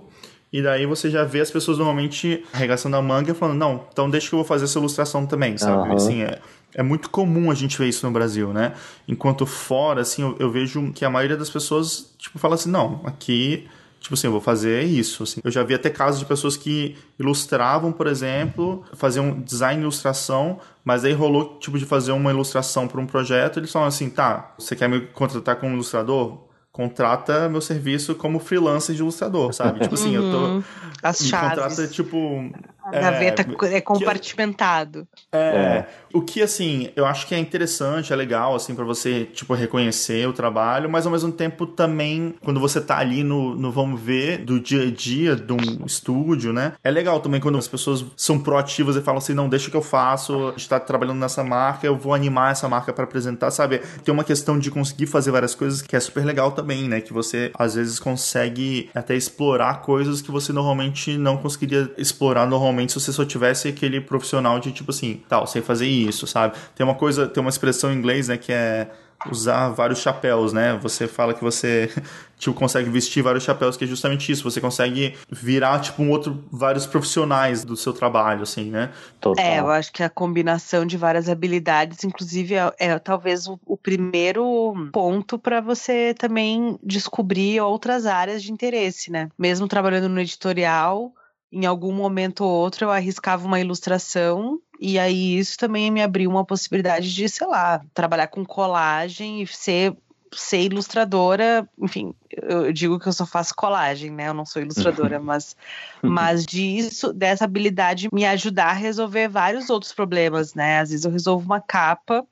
E daí você já vê as pessoas normalmente arregaçando a manga e falando, não, então deixa que eu vou fazer essa ilustração também, sabe? Uhum. Assim, é, é muito comum a gente ver isso no Brasil, né? Enquanto fora, assim, eu, eu, vejo que a maioria das pessoas, tipo, fala assim, não, aqui, tipo assim, eu vou fazer isso, assim. Eu já vi até casos de pessoas que ilustravam, por exemplo, faziam design e ilustração, mas aí rolou, tipo, de fazer uma ilustração para um projeto, eles falam assim, tá, você quer me contratar como ilustrador? contrata meu serviço como freelancer de ilustrador, sabe? Tipo assim, eu tô. Uhum. As me chaves. contrata, tipo. A gaveta é, é compartimentado. É, é, O que, assim, eu acho que é interessante, é legal, assim, para você, tipo, reconhecer o trabalho, mas ao mesmo tempo também, quando você tá ali no, no vamos ver, do dia a dia de um estúdio, né? É legal também quando as pessoas são proativas e falam assim, não, deixa que eu faço, a gente tá trabalhando nessa marca, eu vou animar essa marca para apresentar, sabe? Tem uma questão de conseguir fazer várias coisas que é super legal também também, né? Que você às vezes consegue até explorar coisas que você normalmente não conseguiria explorar normalmente se você só tivesse aquele profissional de tipo assim, tal, sei fazer isso, sabe? Tem uma coisa, tem uma expressão em inglês, né, que é usar vários chapéus, né? Você fala que você *laughs* tipo, consegue vestir vários chapéus, que é justamente isso. Você consegue virar, tipo, um outro, vários profissionais do seu trabalho, assim, né? Total. É, eu acho que a combinação de várias habilidades, inclusive, é, é talvez o, o, primeiro ponto para você também descobrir outras áreas de interesse, né? Mesmo trabalhando no editorial, em algum momento ou outro eu arriscava uma ilustração e aí isso também me abriu uma possibilidade de, sei lá, trabalhar com colagem e ser ser ilustradora, enfim, eu digo que eu só faço colagem, né? Eu não sou ilustradora, mas, mas disso, dessa habilidade me ajudar a resolver vários outros problemas, né? Às vezes eu resolvo uma capa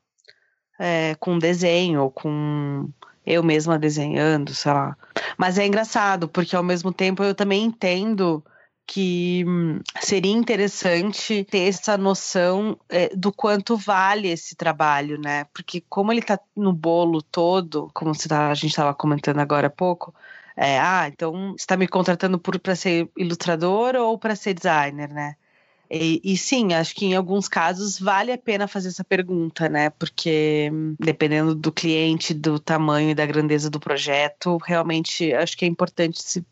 é, com desenho, ou com eu mesma desenhando, sei lá. Mas é engraçado, porque ao mesmo tempo eu também entendo que hum, seria interessante ter essa noção é, do quanto vale esse trabalho, né? Porque como ele está no bolo todo, como tá, a gente estava comentando agora há pouco, é, ah, então está me contratando para ser ilustrador ou para ser designer, né? E, e, sim, acho que em alguns casos vale a pena fazer essa pergunta, né? Porque hum, dependendo do cliente, do tamanho e da grandeza do projeto, realmente acho que é importante se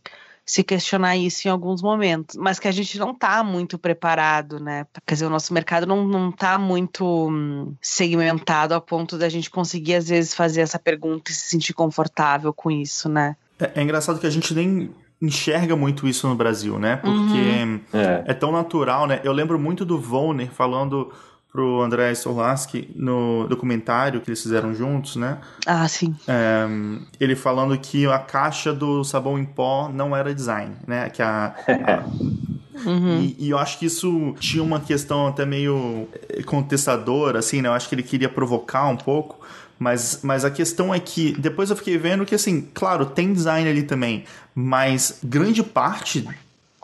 se questionar isso em alguns momentos, mas que a gente não está muito preparado, né? Quer dizer, o nosso mercado não, não tá muito hum, segmentado a ponto da gente conseguir, às vezes, fazer essa pergunta e se sentir confortável com isso, né? É, é engraçado que a gente nem enxerga muito isso no Brasil, né? Porque uhum. é. é. tão natural, né? Eu lembro muito do Volner falando pro André Sorlaski no documentário que eles fizeram juntos, né? Ah, sim. É, ele falando que a caixa do sabão em pó não era design, né? Que a, a *laughs* Uhum. E, e, eu acho que isso tinha uma questão até meio contestadora, assim, né? Eu acho que ele queria provocar um pouco, Mas, mas a questão é que depois eu fiquei vendo que, assim, claro, tem design ali também, mas grande parte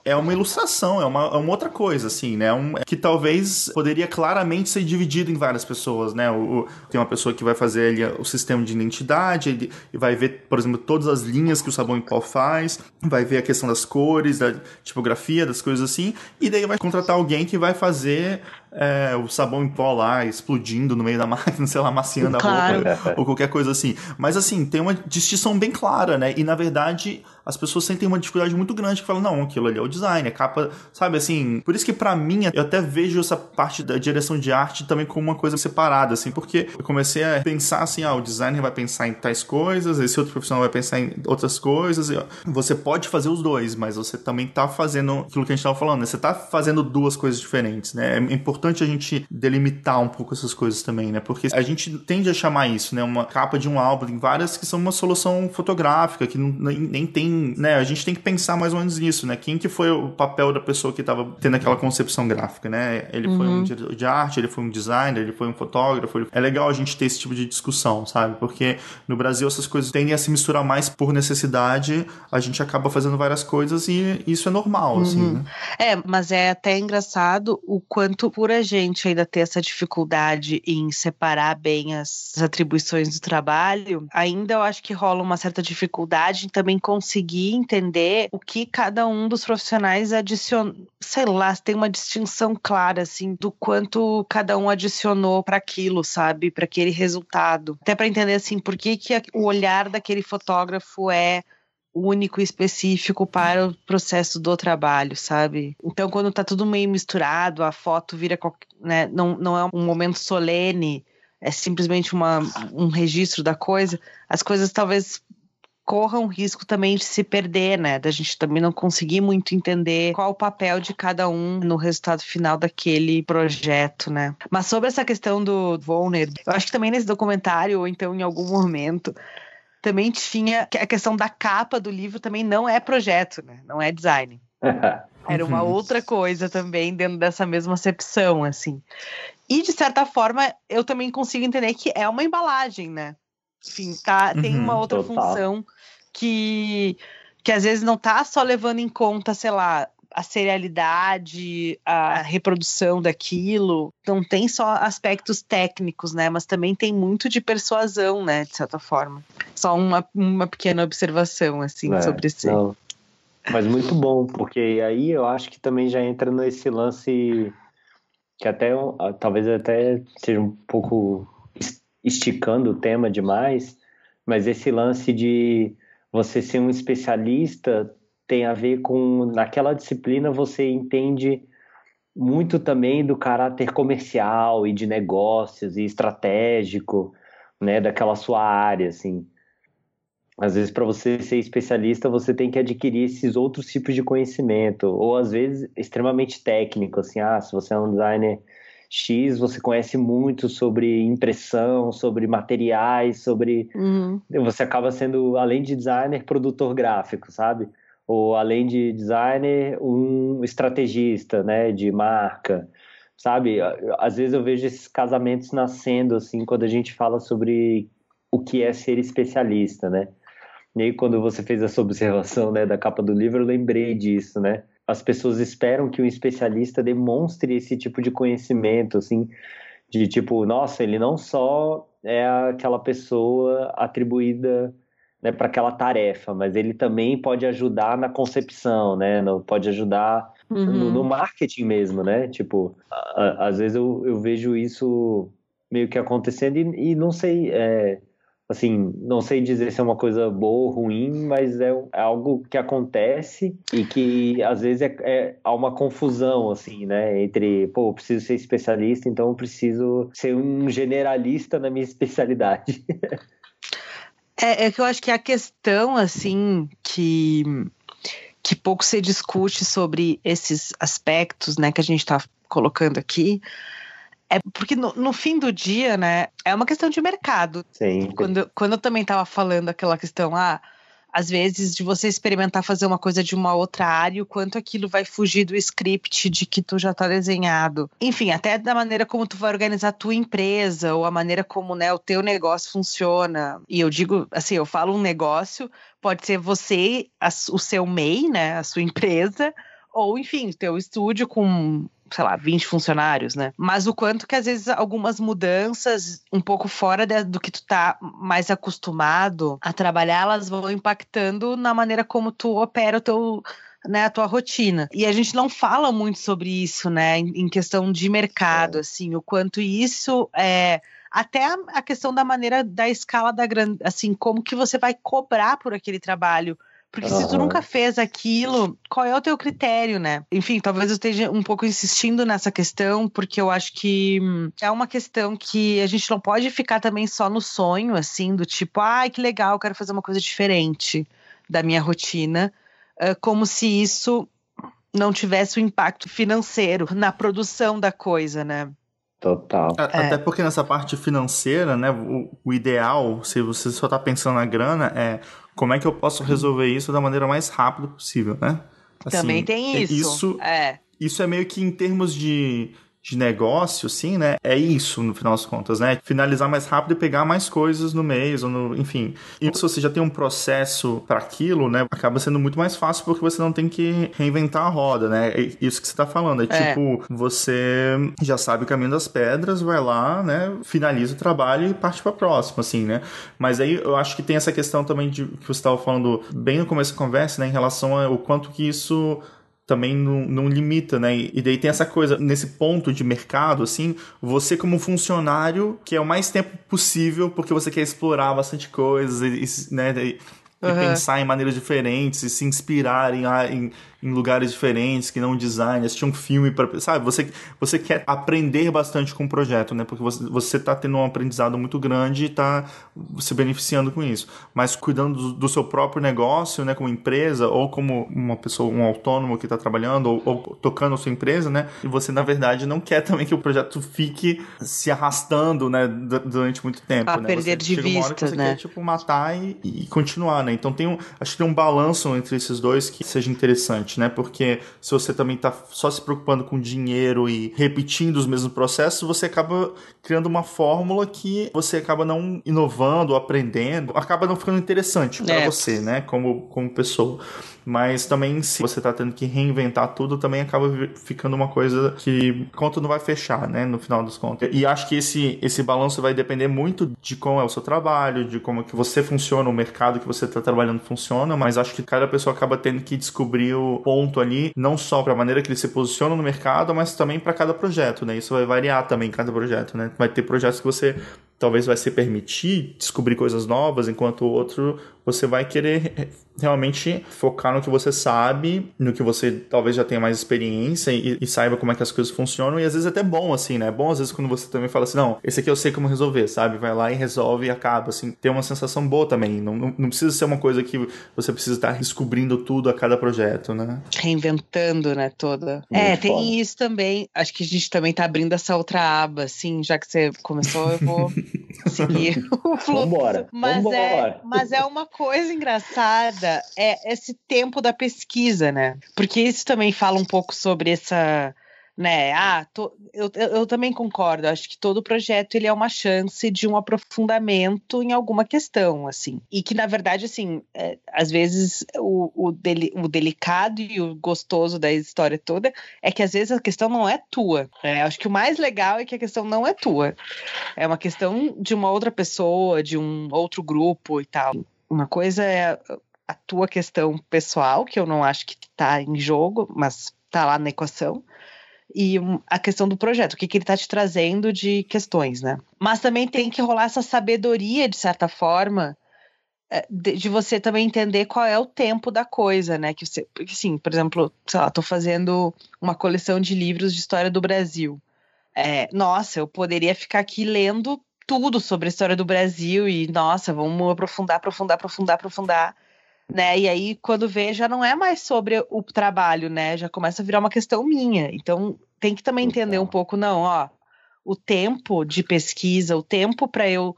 é uma ilustração, é uma, é uma outra coisa, assim, né? Um, que talvez poderia claramente ser dividido em várias pessoas, né? O, o, tem uma pessoa que vai fazer ali o sistema de identidade, ele, vai ver, por exemplo, todas as linhas que o sabão em pó faz, vai ver a questão das cores, da tipografia, das coisas assim, e daí vai contratar alguém que vai fazer é, o sabão em pó lá explodindo no meio da máquina, *laughs* sei lá, maciando claro. a roupa ou qualquer coisa assim. Mas assim, tem uma distinção bem clara, né? E na verdade, as pessoas sentem uma dificuldade muito grande que falam, não, aquilo ali é o design, é capa, sabe assim. Por isso que para mim, eu até vejo essa parte da direção de arte também como uma coisa separada, assim, porque eu comecei a pensar assim, ah, o designer vai pensar em tais coisas, esse outro profissional vai pensar em outras coisas. Você pode fazer os dois, mas você também tá fazendo aquilo que a gente tava falando, né? Você tá fazendo duas coisas diferentes, né? É importante importante a gente delimitar um pouco essas coisas também, né? Porque a gente tende a chamar isso, né? Uma capa de um álbum, tem várias que são uma solução fotográfica, que não, nem tem, né? A gente tem que pensar mais ou menos nisso, né? Quem que foi o papel da pessoa que estava tendo aquela concepção gráfica, né? Ele uhum. foi um uhum. diretor de arte, ele foi um designer, ele foi um fotógrafo. Ele... É legal a gente ter esse tipo de discussão, sabe? Porque no Brasil essas coisas tendem a se misturar mais por necessidade, a gente acaba fazendo várias coisas e isso é normal, assim, uhum. assim, né? É, mas é até engraçado o quanto por a gente ainda ter essa dificuldade em separar bem as atribuições do trabalho, ainda eu acho que rola uma certa dificuldade em também conseguir entender o que cada um dos profissionais adiciona, sei lá, tem uma distinção clara assim do quanto cada um adicionou para aquilo, sabe, para aquele resultado. Até para entender assim por que, que o olhar daquele fotógrafo é único e específico para o processo do trabalho, sabe? Então, quando tá tudo meio misturado, a foto vira, né, não, não é um momento solene, é simplesmente uma, um registro da coisa, as coisas talvez corram risco também de se perder, né? Da gente também não conseguir muito entender qual o papel de cada um no resultado final daquele projeto, né? Mas sobre essa questão do Volner, eu acho que também nesse documentário, ou então em algum momento, também tinha a questão da capa do livro também não é projeto, né? Não é design. *laughs* Era uma outra coisa também dentro dessa mesma acepção, assim. E de certa forma, eu também consigo entender que é uma embalagem, né? Enfim, tá, uhum, tem uma outra total. função que que às vezes não tá só levando em conta, sei lá, a serialidade, a reprodução daquilo. Não tem só aspectos técnicos, né? Mas também tem muito de persuasão, né? De certa forma. Só uma, uma pequena observação, assim, é, sobre si. Não. Mas muito bom, porque aí eu acho que também já entra nesse lance que até talvez até seja um pouco esticando o tema demais, mas esse lance de você ser um especialista tem a ver com naquela disciplina você entende muito também do caráter comercial e de negócios e estratégico, né, daquela sua área, assim. Às vezes, para você ser especialista, você tem que adquirir esses outros tipos de conhecimento, ou às vezes extremamente técnico, assim, ah, se você é um designer X, você conhece muito sobre impressão, sobre materiais, sobre. Uhum. Você acaba sendo, além de designer, produtor gráfico, sabe? Ou além de designer, um estrategista, né, de marca, sabe? Às vezes eu vejo esses casamentos nascendo assim quando a gente fala sobre o que é ser especialista, né? E aí quando você fez essa observação, né, da capa do livro, eu lembrei disso, né? As pessoas esperam que um especialista demonstre esse tipo de conhecimento, assim, de tipo, nossa, ele não só é aquela pessoa atribuída né, para aquela tarefa, mas ele também pode ajudar na concepção, né? No, pode ajudar uhum. no, no, marketing mesmo, né? Tipo, a, a, às vezes eu, eu vejo isso meio que acontecendo e, e não sei, é, assim, não sei dizer se é uma coisa boa ou ruim, mas é, é algo que acontece e que às vezes é, é, há uma confusão, assim, né? Entre, pô, eu preciso ser especialista, então eu preciso ser um generalista na minha *laughs* especialidade. É, é que eu acho que a questão, assim, que, que pouco se discute sobre esses aspectos, né, que a gente está colocando aqui, é porque no, no, fim do dia, né, é uma questão de mercado. Sim. Quando, quando eu também estava falando aquela questão, ah, às vezes, de você experimentar fazer uma coisa de uma outra área, o quanto aquilo vai fugir do script de que tu já está desenhado. Enfim, até da maneira como tu vai organizar a tua empresa, ou a maneira como né, o teu negócio funciona. E eu digo, assim, eu falo um negócio, pode ser você, a, o seu MEI, né, a sua *laughs* empresa, ou enfim, teu estúdio com sei lá, 20 funcionários, né? Mas o quanto que às vezes algumas mudanças um pouco fora de, do que tu tá mais acostumado a trabalhar, elas vão impactando na maneira como tu opera o teu né, a tua rotina. E a gente não fala muito sobre isso, né, em, questão de mercado, é. assim, o quanto isso é até a questão da maneira da escala da grande, assim, como que você vai cobrar por aquele trabalho porque uhum. se tu nunca fez aquilo, qual é o teu critério, né? Enfim, talvez eu esteja um pouco insistindo nessa questão, porque eu acho que hum, é uma questão que a gente não pode ficar também só no sonho, assim, do tipo, ai, que legal, quero fazer uma coisa diferente da minha rotina, como se isso não tivesse o um impacto financeiro na produção da coisa, né? Total. É. Até porque nessa parte financeira, né, o, o ideal, se você só está pensando na grana, é como é que eu posso resolver isso da maneira mais rápida possível, né? Assim, Também tem isso. Isso é. isso é meio que em termos de de negócio, sim, né? É isso, no final das contas, né? Finalizar mais rápido e pegar mais coisas no mês, ou no, enfim. E se você já tem um processo para aquilo, né? Acaba sendo muito mais fácil porque você não tem que reinventar a roda, né? É isso que você tá falando. É, é. tipo, você já sabe o caminho das pedras, vai lá, né? Finaliza o trabalho e parte pra próxima, assim, né? Mas aí eu acho que tem essa questão também de que você estava falando bem no começo da conversa, né? Em relação ao quanto que isso também não, não, limita, né? E daí tem essa coisa, nesse ponto de mercado, assim, você como funcionário, que é o mais tempo possível, porque você quer explorar bastante coisas, e, né? E, uhum. pensar em maneiras diferentes, e se inspirar em, em, em lugares diferentes, que não design, assistir um filme para, sabe? Você você quer aprender bastante com o projeto, né? Porque você você tá tendo um aprendizado muito grande e tá se beneficiando com isso. Mas cuidando do, do seu próprio negócio, né, como empresa ou como uma pessoa, um autônomo que está trabalhando ou, ou, tocando a sua empresa, né? E você na verdade não quer também que o projeto fique se arrastando, né, durante muito tempo, a né? perder você de vista, né? Quer, tipo matar e, e continuar, né? Então tem um, acho que tem um balanço entre esses dois que seja interessante né? Porque se você também está só se preocupando com dinheiro e repetindo os mesmos processos, você acaba criando uma fórmula que você acaba não inovando, aprendendo, acaba não ficando interessante para é. você, né? Como, como pessoa. Mas também, se você está tendo que reinventar tudo, também acaba ficando uma coisa que conta não vai fechar, né? No final dos contos. E acho que esse, esse balanço vai depender muito de como é o seu trabalho, de como que você funciona, o mercado que você está trabalhando funciona, mas acho que cada pessoa acaba tendo que descobrir o ponto ali, não só para a maneira que ele se posiciona no mercado, mas também para cada projeto, né? Isso vai variar também cada projeto, né? Vai ter projetos que você talvez vai se permitir descobrir coisas novas, enquanto o outro você vai querer realmente focar no que você sabe, no que você talvez já tenha mais experiência e, e, saiba como é que as coisas funcionam. E às vezes é até bom, assim, né? É bom às vezes quando você também fala assim, não, esse aqui eu sei como resolver, sabe? Vai lá e resolve e acaba, assim. Tem uma sensação boa também. Não, não, não precisa ser uma coisa que você precisa estar descobrindo tudo a cada projeto, né? Reinventando, né, toda. Muito é, tem foda. isso também. Acho que a gente também tá abrindo essa outra aba, assim, já que você começou, eu vou *laughs* seguir *laughs* o fluxo. Vambora, mas vambora. É, mas é uma coisa engraçada é esse tempo da pesquisa, né? Porque isso também fala um pouco sobre essa né? Ah, tô, eu, eu, também concordo. Acho que todo projeto ele é uma chance de um aprofundamento em alguma questão, assim. E que na verdade, assim, é, às vezes o, o, deli, o, delicado e o gostoso da história toda é que às vezes a questão não é tua. É, acho que o mais legal é que a questão não é tua. É uma questão de uma outra pessoa, de um outro grupo e tal. Uma coisa é a tua questão pessoal, que eu não acho que está em jogo, mas está lá na equação, e a questão do projeto, o que, que ele está te trazendo de questões, né? Mas também tem que rolar essa sabedoria, de certa forma, é, de, de, você também entender qual é o tempo da coisa, né? Que você, porque, assim, por exemplo, sei lá, tô fazendo uma coleção de livros de história do Brasil. É, nossa, eu poderia ficar aqui lendo tudo sobre a história do Brasil e, nossa, vamos aprofundar, aprofundar, aprofundar, aprofundar, né? E aí, quando vê, já não é mais sobre o trabalho, né? Já começa a virar uma questão minha. Então, tem que também entender um pouco, não, ó, o tempo de pesquisa, o tempo para eu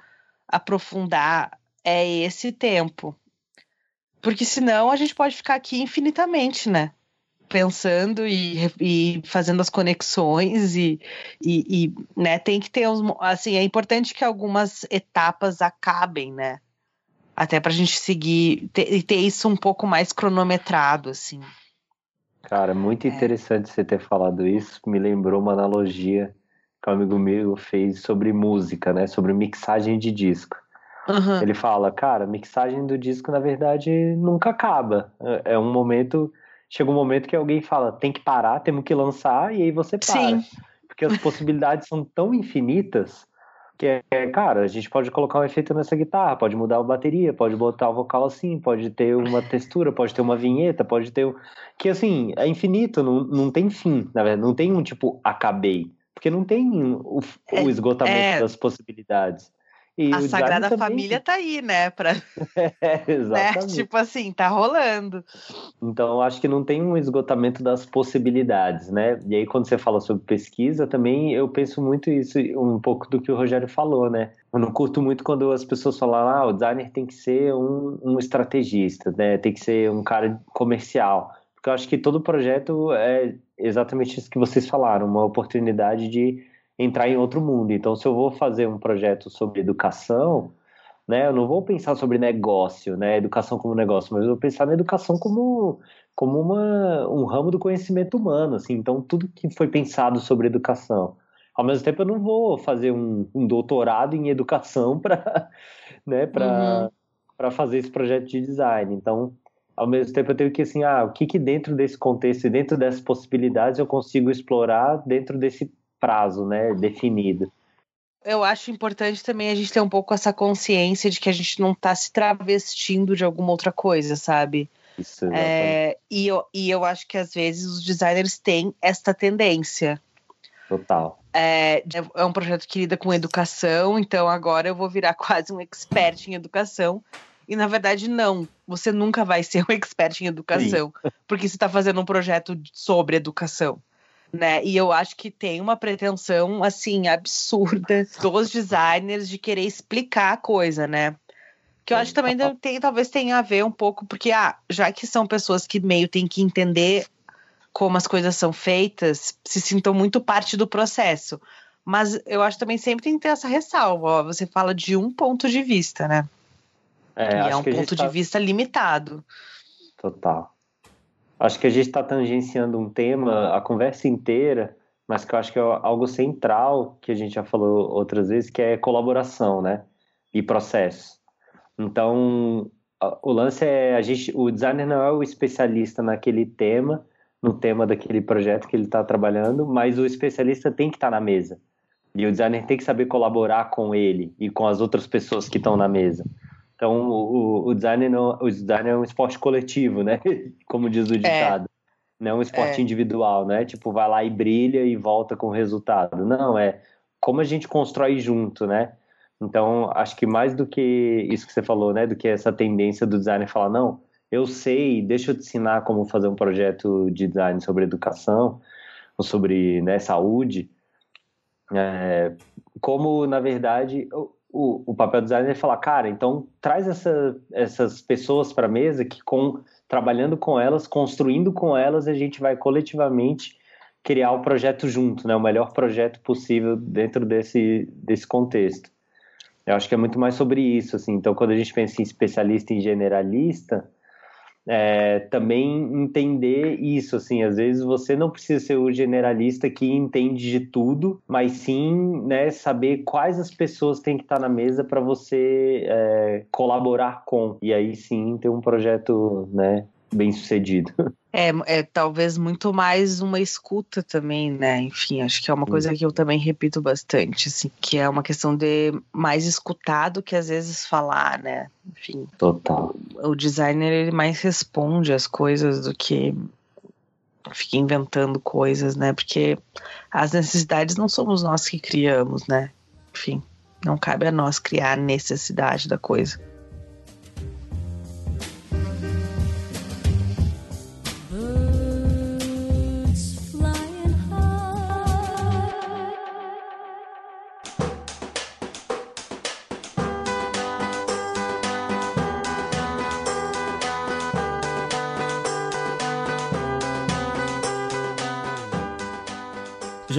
aprofundar é esse tempo. Porque senão a gente pode ficar aqui infinitamente, né? Pensando e, e fazendo as conexões e, e, e, né, tem que ter uns. Assim, é importante que algumas etapas acabem, né? Até pra gente seguir e ter, ter isso um pouco mais cronometrado, assim. Cara, muito é. interessante você ter falado isso. Me lembrou uma analogia que um amigo meu fez sobre música, né? Sobre mixagem de disco. Uhum. Ele fala, cara, mixagem do disco, na verdade, nunca acaba. É, é um momento. Chega um momento que alguém fala, tem que parar, temos que lançar, e aí você para. Sim. Porque as possibilidades são tão infinitas que é, cara, a gente pode colocar um efeito nessa guitarra, pode mudar a bateria, pode botar o vocal assim, pode ter uma *laughs* textura, pode ter uma vinheta, pode ter. Que assim, é infinito, não, não tem fim, na verdade, não tem um tipo, acabei. Porque não tem o, o é, esgotamento é, das possibilidades. E a Sagrada também... Família tá aí, né? Pra... *laughs* É, *laughs* exatamente. Né? Tipo assim, tá rolando. Então, acho que não tem um esgotamento das possibilidades, né? E aí, quando você fala sobre pesquisa, também eu penso muito isso, um pouco do que o Rogério falou, né? Eu não curto muito quando as pessoas falam, ah, o designer tem que ser um, um estrategista, né? Tem que ser um cara comercial. Porque eu acho que todo projeto é exatamente isso que vocês falaram, uma oportunidade de entrar em outro mundo. Então, se eu vou fazer um projeto sobre educação, né, eu não vou pensar sobre negócio, né, educação como negócio, mas eu vou pensar na educação como, como uma, um ramo do conhecimento humano, assim. Então, tudo que foi pensado sobre educação. Ao mesmo tempo, eu não vou fazer um, um doutorado em educação para *laughs* né, para uhum. fazer esse projeto de design. Então, ao mesmo tempo eu tenho que assim, ah, o que que dentro desse contexto e dentro dessas possibilidades eu consigo explorar dentro desse prazo, né, definido. Eu acho importante também a gente ter um pouco essa consciência de que a gente não está se travestindo de alguma outra coisa, sabe? Isso, é, e, eu, e eu acho que às vezes os designers têm esta tendência. Total. É, é um projeto que lida com educação, então agora eu vou virar *laughs* quase um expert em educação. E na verdade, não. Você nunca vai ser um *laughs* expert em educação, Sim. porque você está fazendo um projeto sobre educação né? E eu acho que tem uma pretensão assim absurda *laughs* dos designers de querer explicar a coisa, né? Que eu acho que também tem, talvez tenha a ver um pouco, porque ah, já que são pessoas que meio têm que entender como as coisas são feitas, se sintam muito parte do processo. Mas eu acho que também sempre tem que ter essa ressalva. Ó, você fala de um ponto de vista, né? É, e é um ponto de tá... vista limitado. Total. Acho que a gente está tangenciando um tema a conversa inteira, mas que eu acho que é algo central, que a gente já falou outras vezes, que é colaboração, né? E processo. Então, o lance é a gente, o designer não é o especialista naquele tema, no tema daquele projeto que ele está trabalhando, mas o especialista tem que estar tá na mesa. E o designer tem que saber colaborar com ele e com as outras pessoas que estão na mesa. Então, o, o, design não, o design é um esporte coletivo, né? *laughs* Como diz o é. ditado. É. Não é um esporte é. individual, né? Tipo, vai lá e brilha e volta com o resultado. Não, é como a gente constrói junto, né? Então, acho que mais do que isso que você falou, né? Do que essa tendência do designer falar, não, eu sei, deixa eu te ensinar como fazer um projeto de design sobre educação, ou sobre né, saúde. É, como, na verdade, o, o papel do designer é falar, cara, então traz essa, essas pessoas para a mesa que com trabalhando com elas, construindo com elas, a gente vai coletivamente criar o projeto junto, né? O melhor projeto possível dentro desse, desse contexto. Eu acho que é muito mais sobre isso, assim. Então, quando a gente pensa em especialista e generalista, é, também entender isso, assim, às vezes você não precisa ser o generalista que entende de tudo, mas sim, né, saber quais as pessoas têm que estar na mesa para você é, colaborar com, e aí sim ter um projeto, né, bem sucedido. *laughs* É, é talvez muito mais uma escuta também, né? Enfim, acho que é uma coisa que eu também repito bastante, assim, que é uma questão de mais escutar do que às vezes falar, né? Enfim. Total. O designer ele mais responde as coisas do que fica inventando coisas, né? Porque as necessidades não somos nós que criamos, né? Enfim, não cabe a nós criar a necessidade da coisa.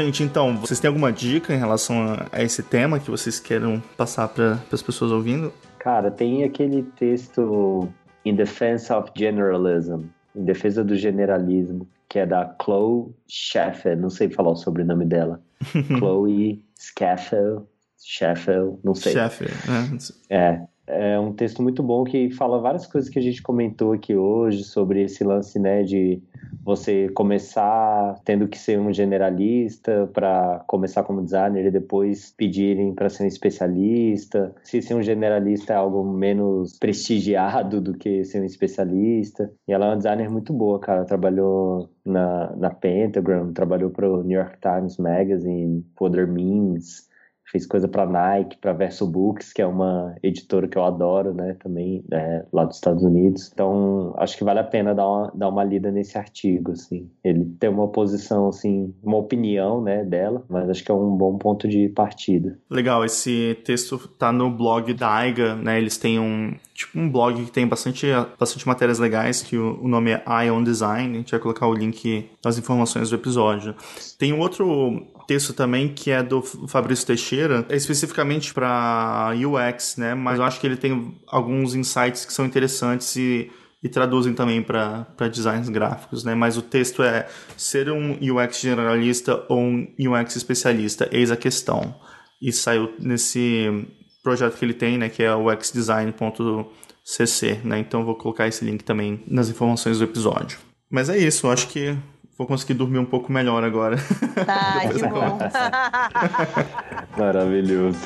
Gente, então, vocês têm alguma dica em relação a, esse tema que vocês queiram passar para as pessoas ouvindo? Cara, tem aquele texto In Defense of Generalism, em defesa do generalismo, que é da Chloe Scheffel, não sei falar o sobrenome dela. *laughs* Chloe Scheffel, Scheffel, não sei. Scheffel, né? É, é um texto muito bom que fala várias coisas que a gente comentou aqui hoje sobre esse lance, né, de você começar tendo que ser um generalista para começar como designer e depois pedirem para ser um especialista. Se ser um generalista é algo menos prestigiado do que ser um especialista. E ela é uma designer muito boa, cara. Trabalhou na, na Pentagram, trabalhou para o New York Times Magazine, Other Means fez coisa para Nike, para Verso Books, que é uma editora que eu adoro, né, também, é, lá dos Estados Unidos. Então, acho que vale a pena dar uma, dar uma lida nesse artigo, assim. Ele tem uma posição, assim, uma opinião, né, dela, mas acho que é um bom ponto de partida. Legal, esse texto tá no blog da Aiga, né, eles têm um, tipo, um blog que tem bastante, bastante matérias legais, que o, o nome é Ion Design, a gente vai colocar o link nas informações do episódio. Tem um outro texto também que é do Fabrício Teixeira, é especificamente para UX, né? Mas eu acho que ele tem alguns insights que são interessantes e, e traduzem também para designs gráficos, né? Mas o texto é ser um UX generalista ou um UX especialista, eis a questão. E saiu nesse projeto que ele tem, né? Que é o xdesign.cc, né? Então vou colocar esse link também nas informações do episódio. Mas é isso, eu acho que vou conseguir dormir um pouco melhor agora. Tá, *laughs* que bom. *laughs* Maravilhoso.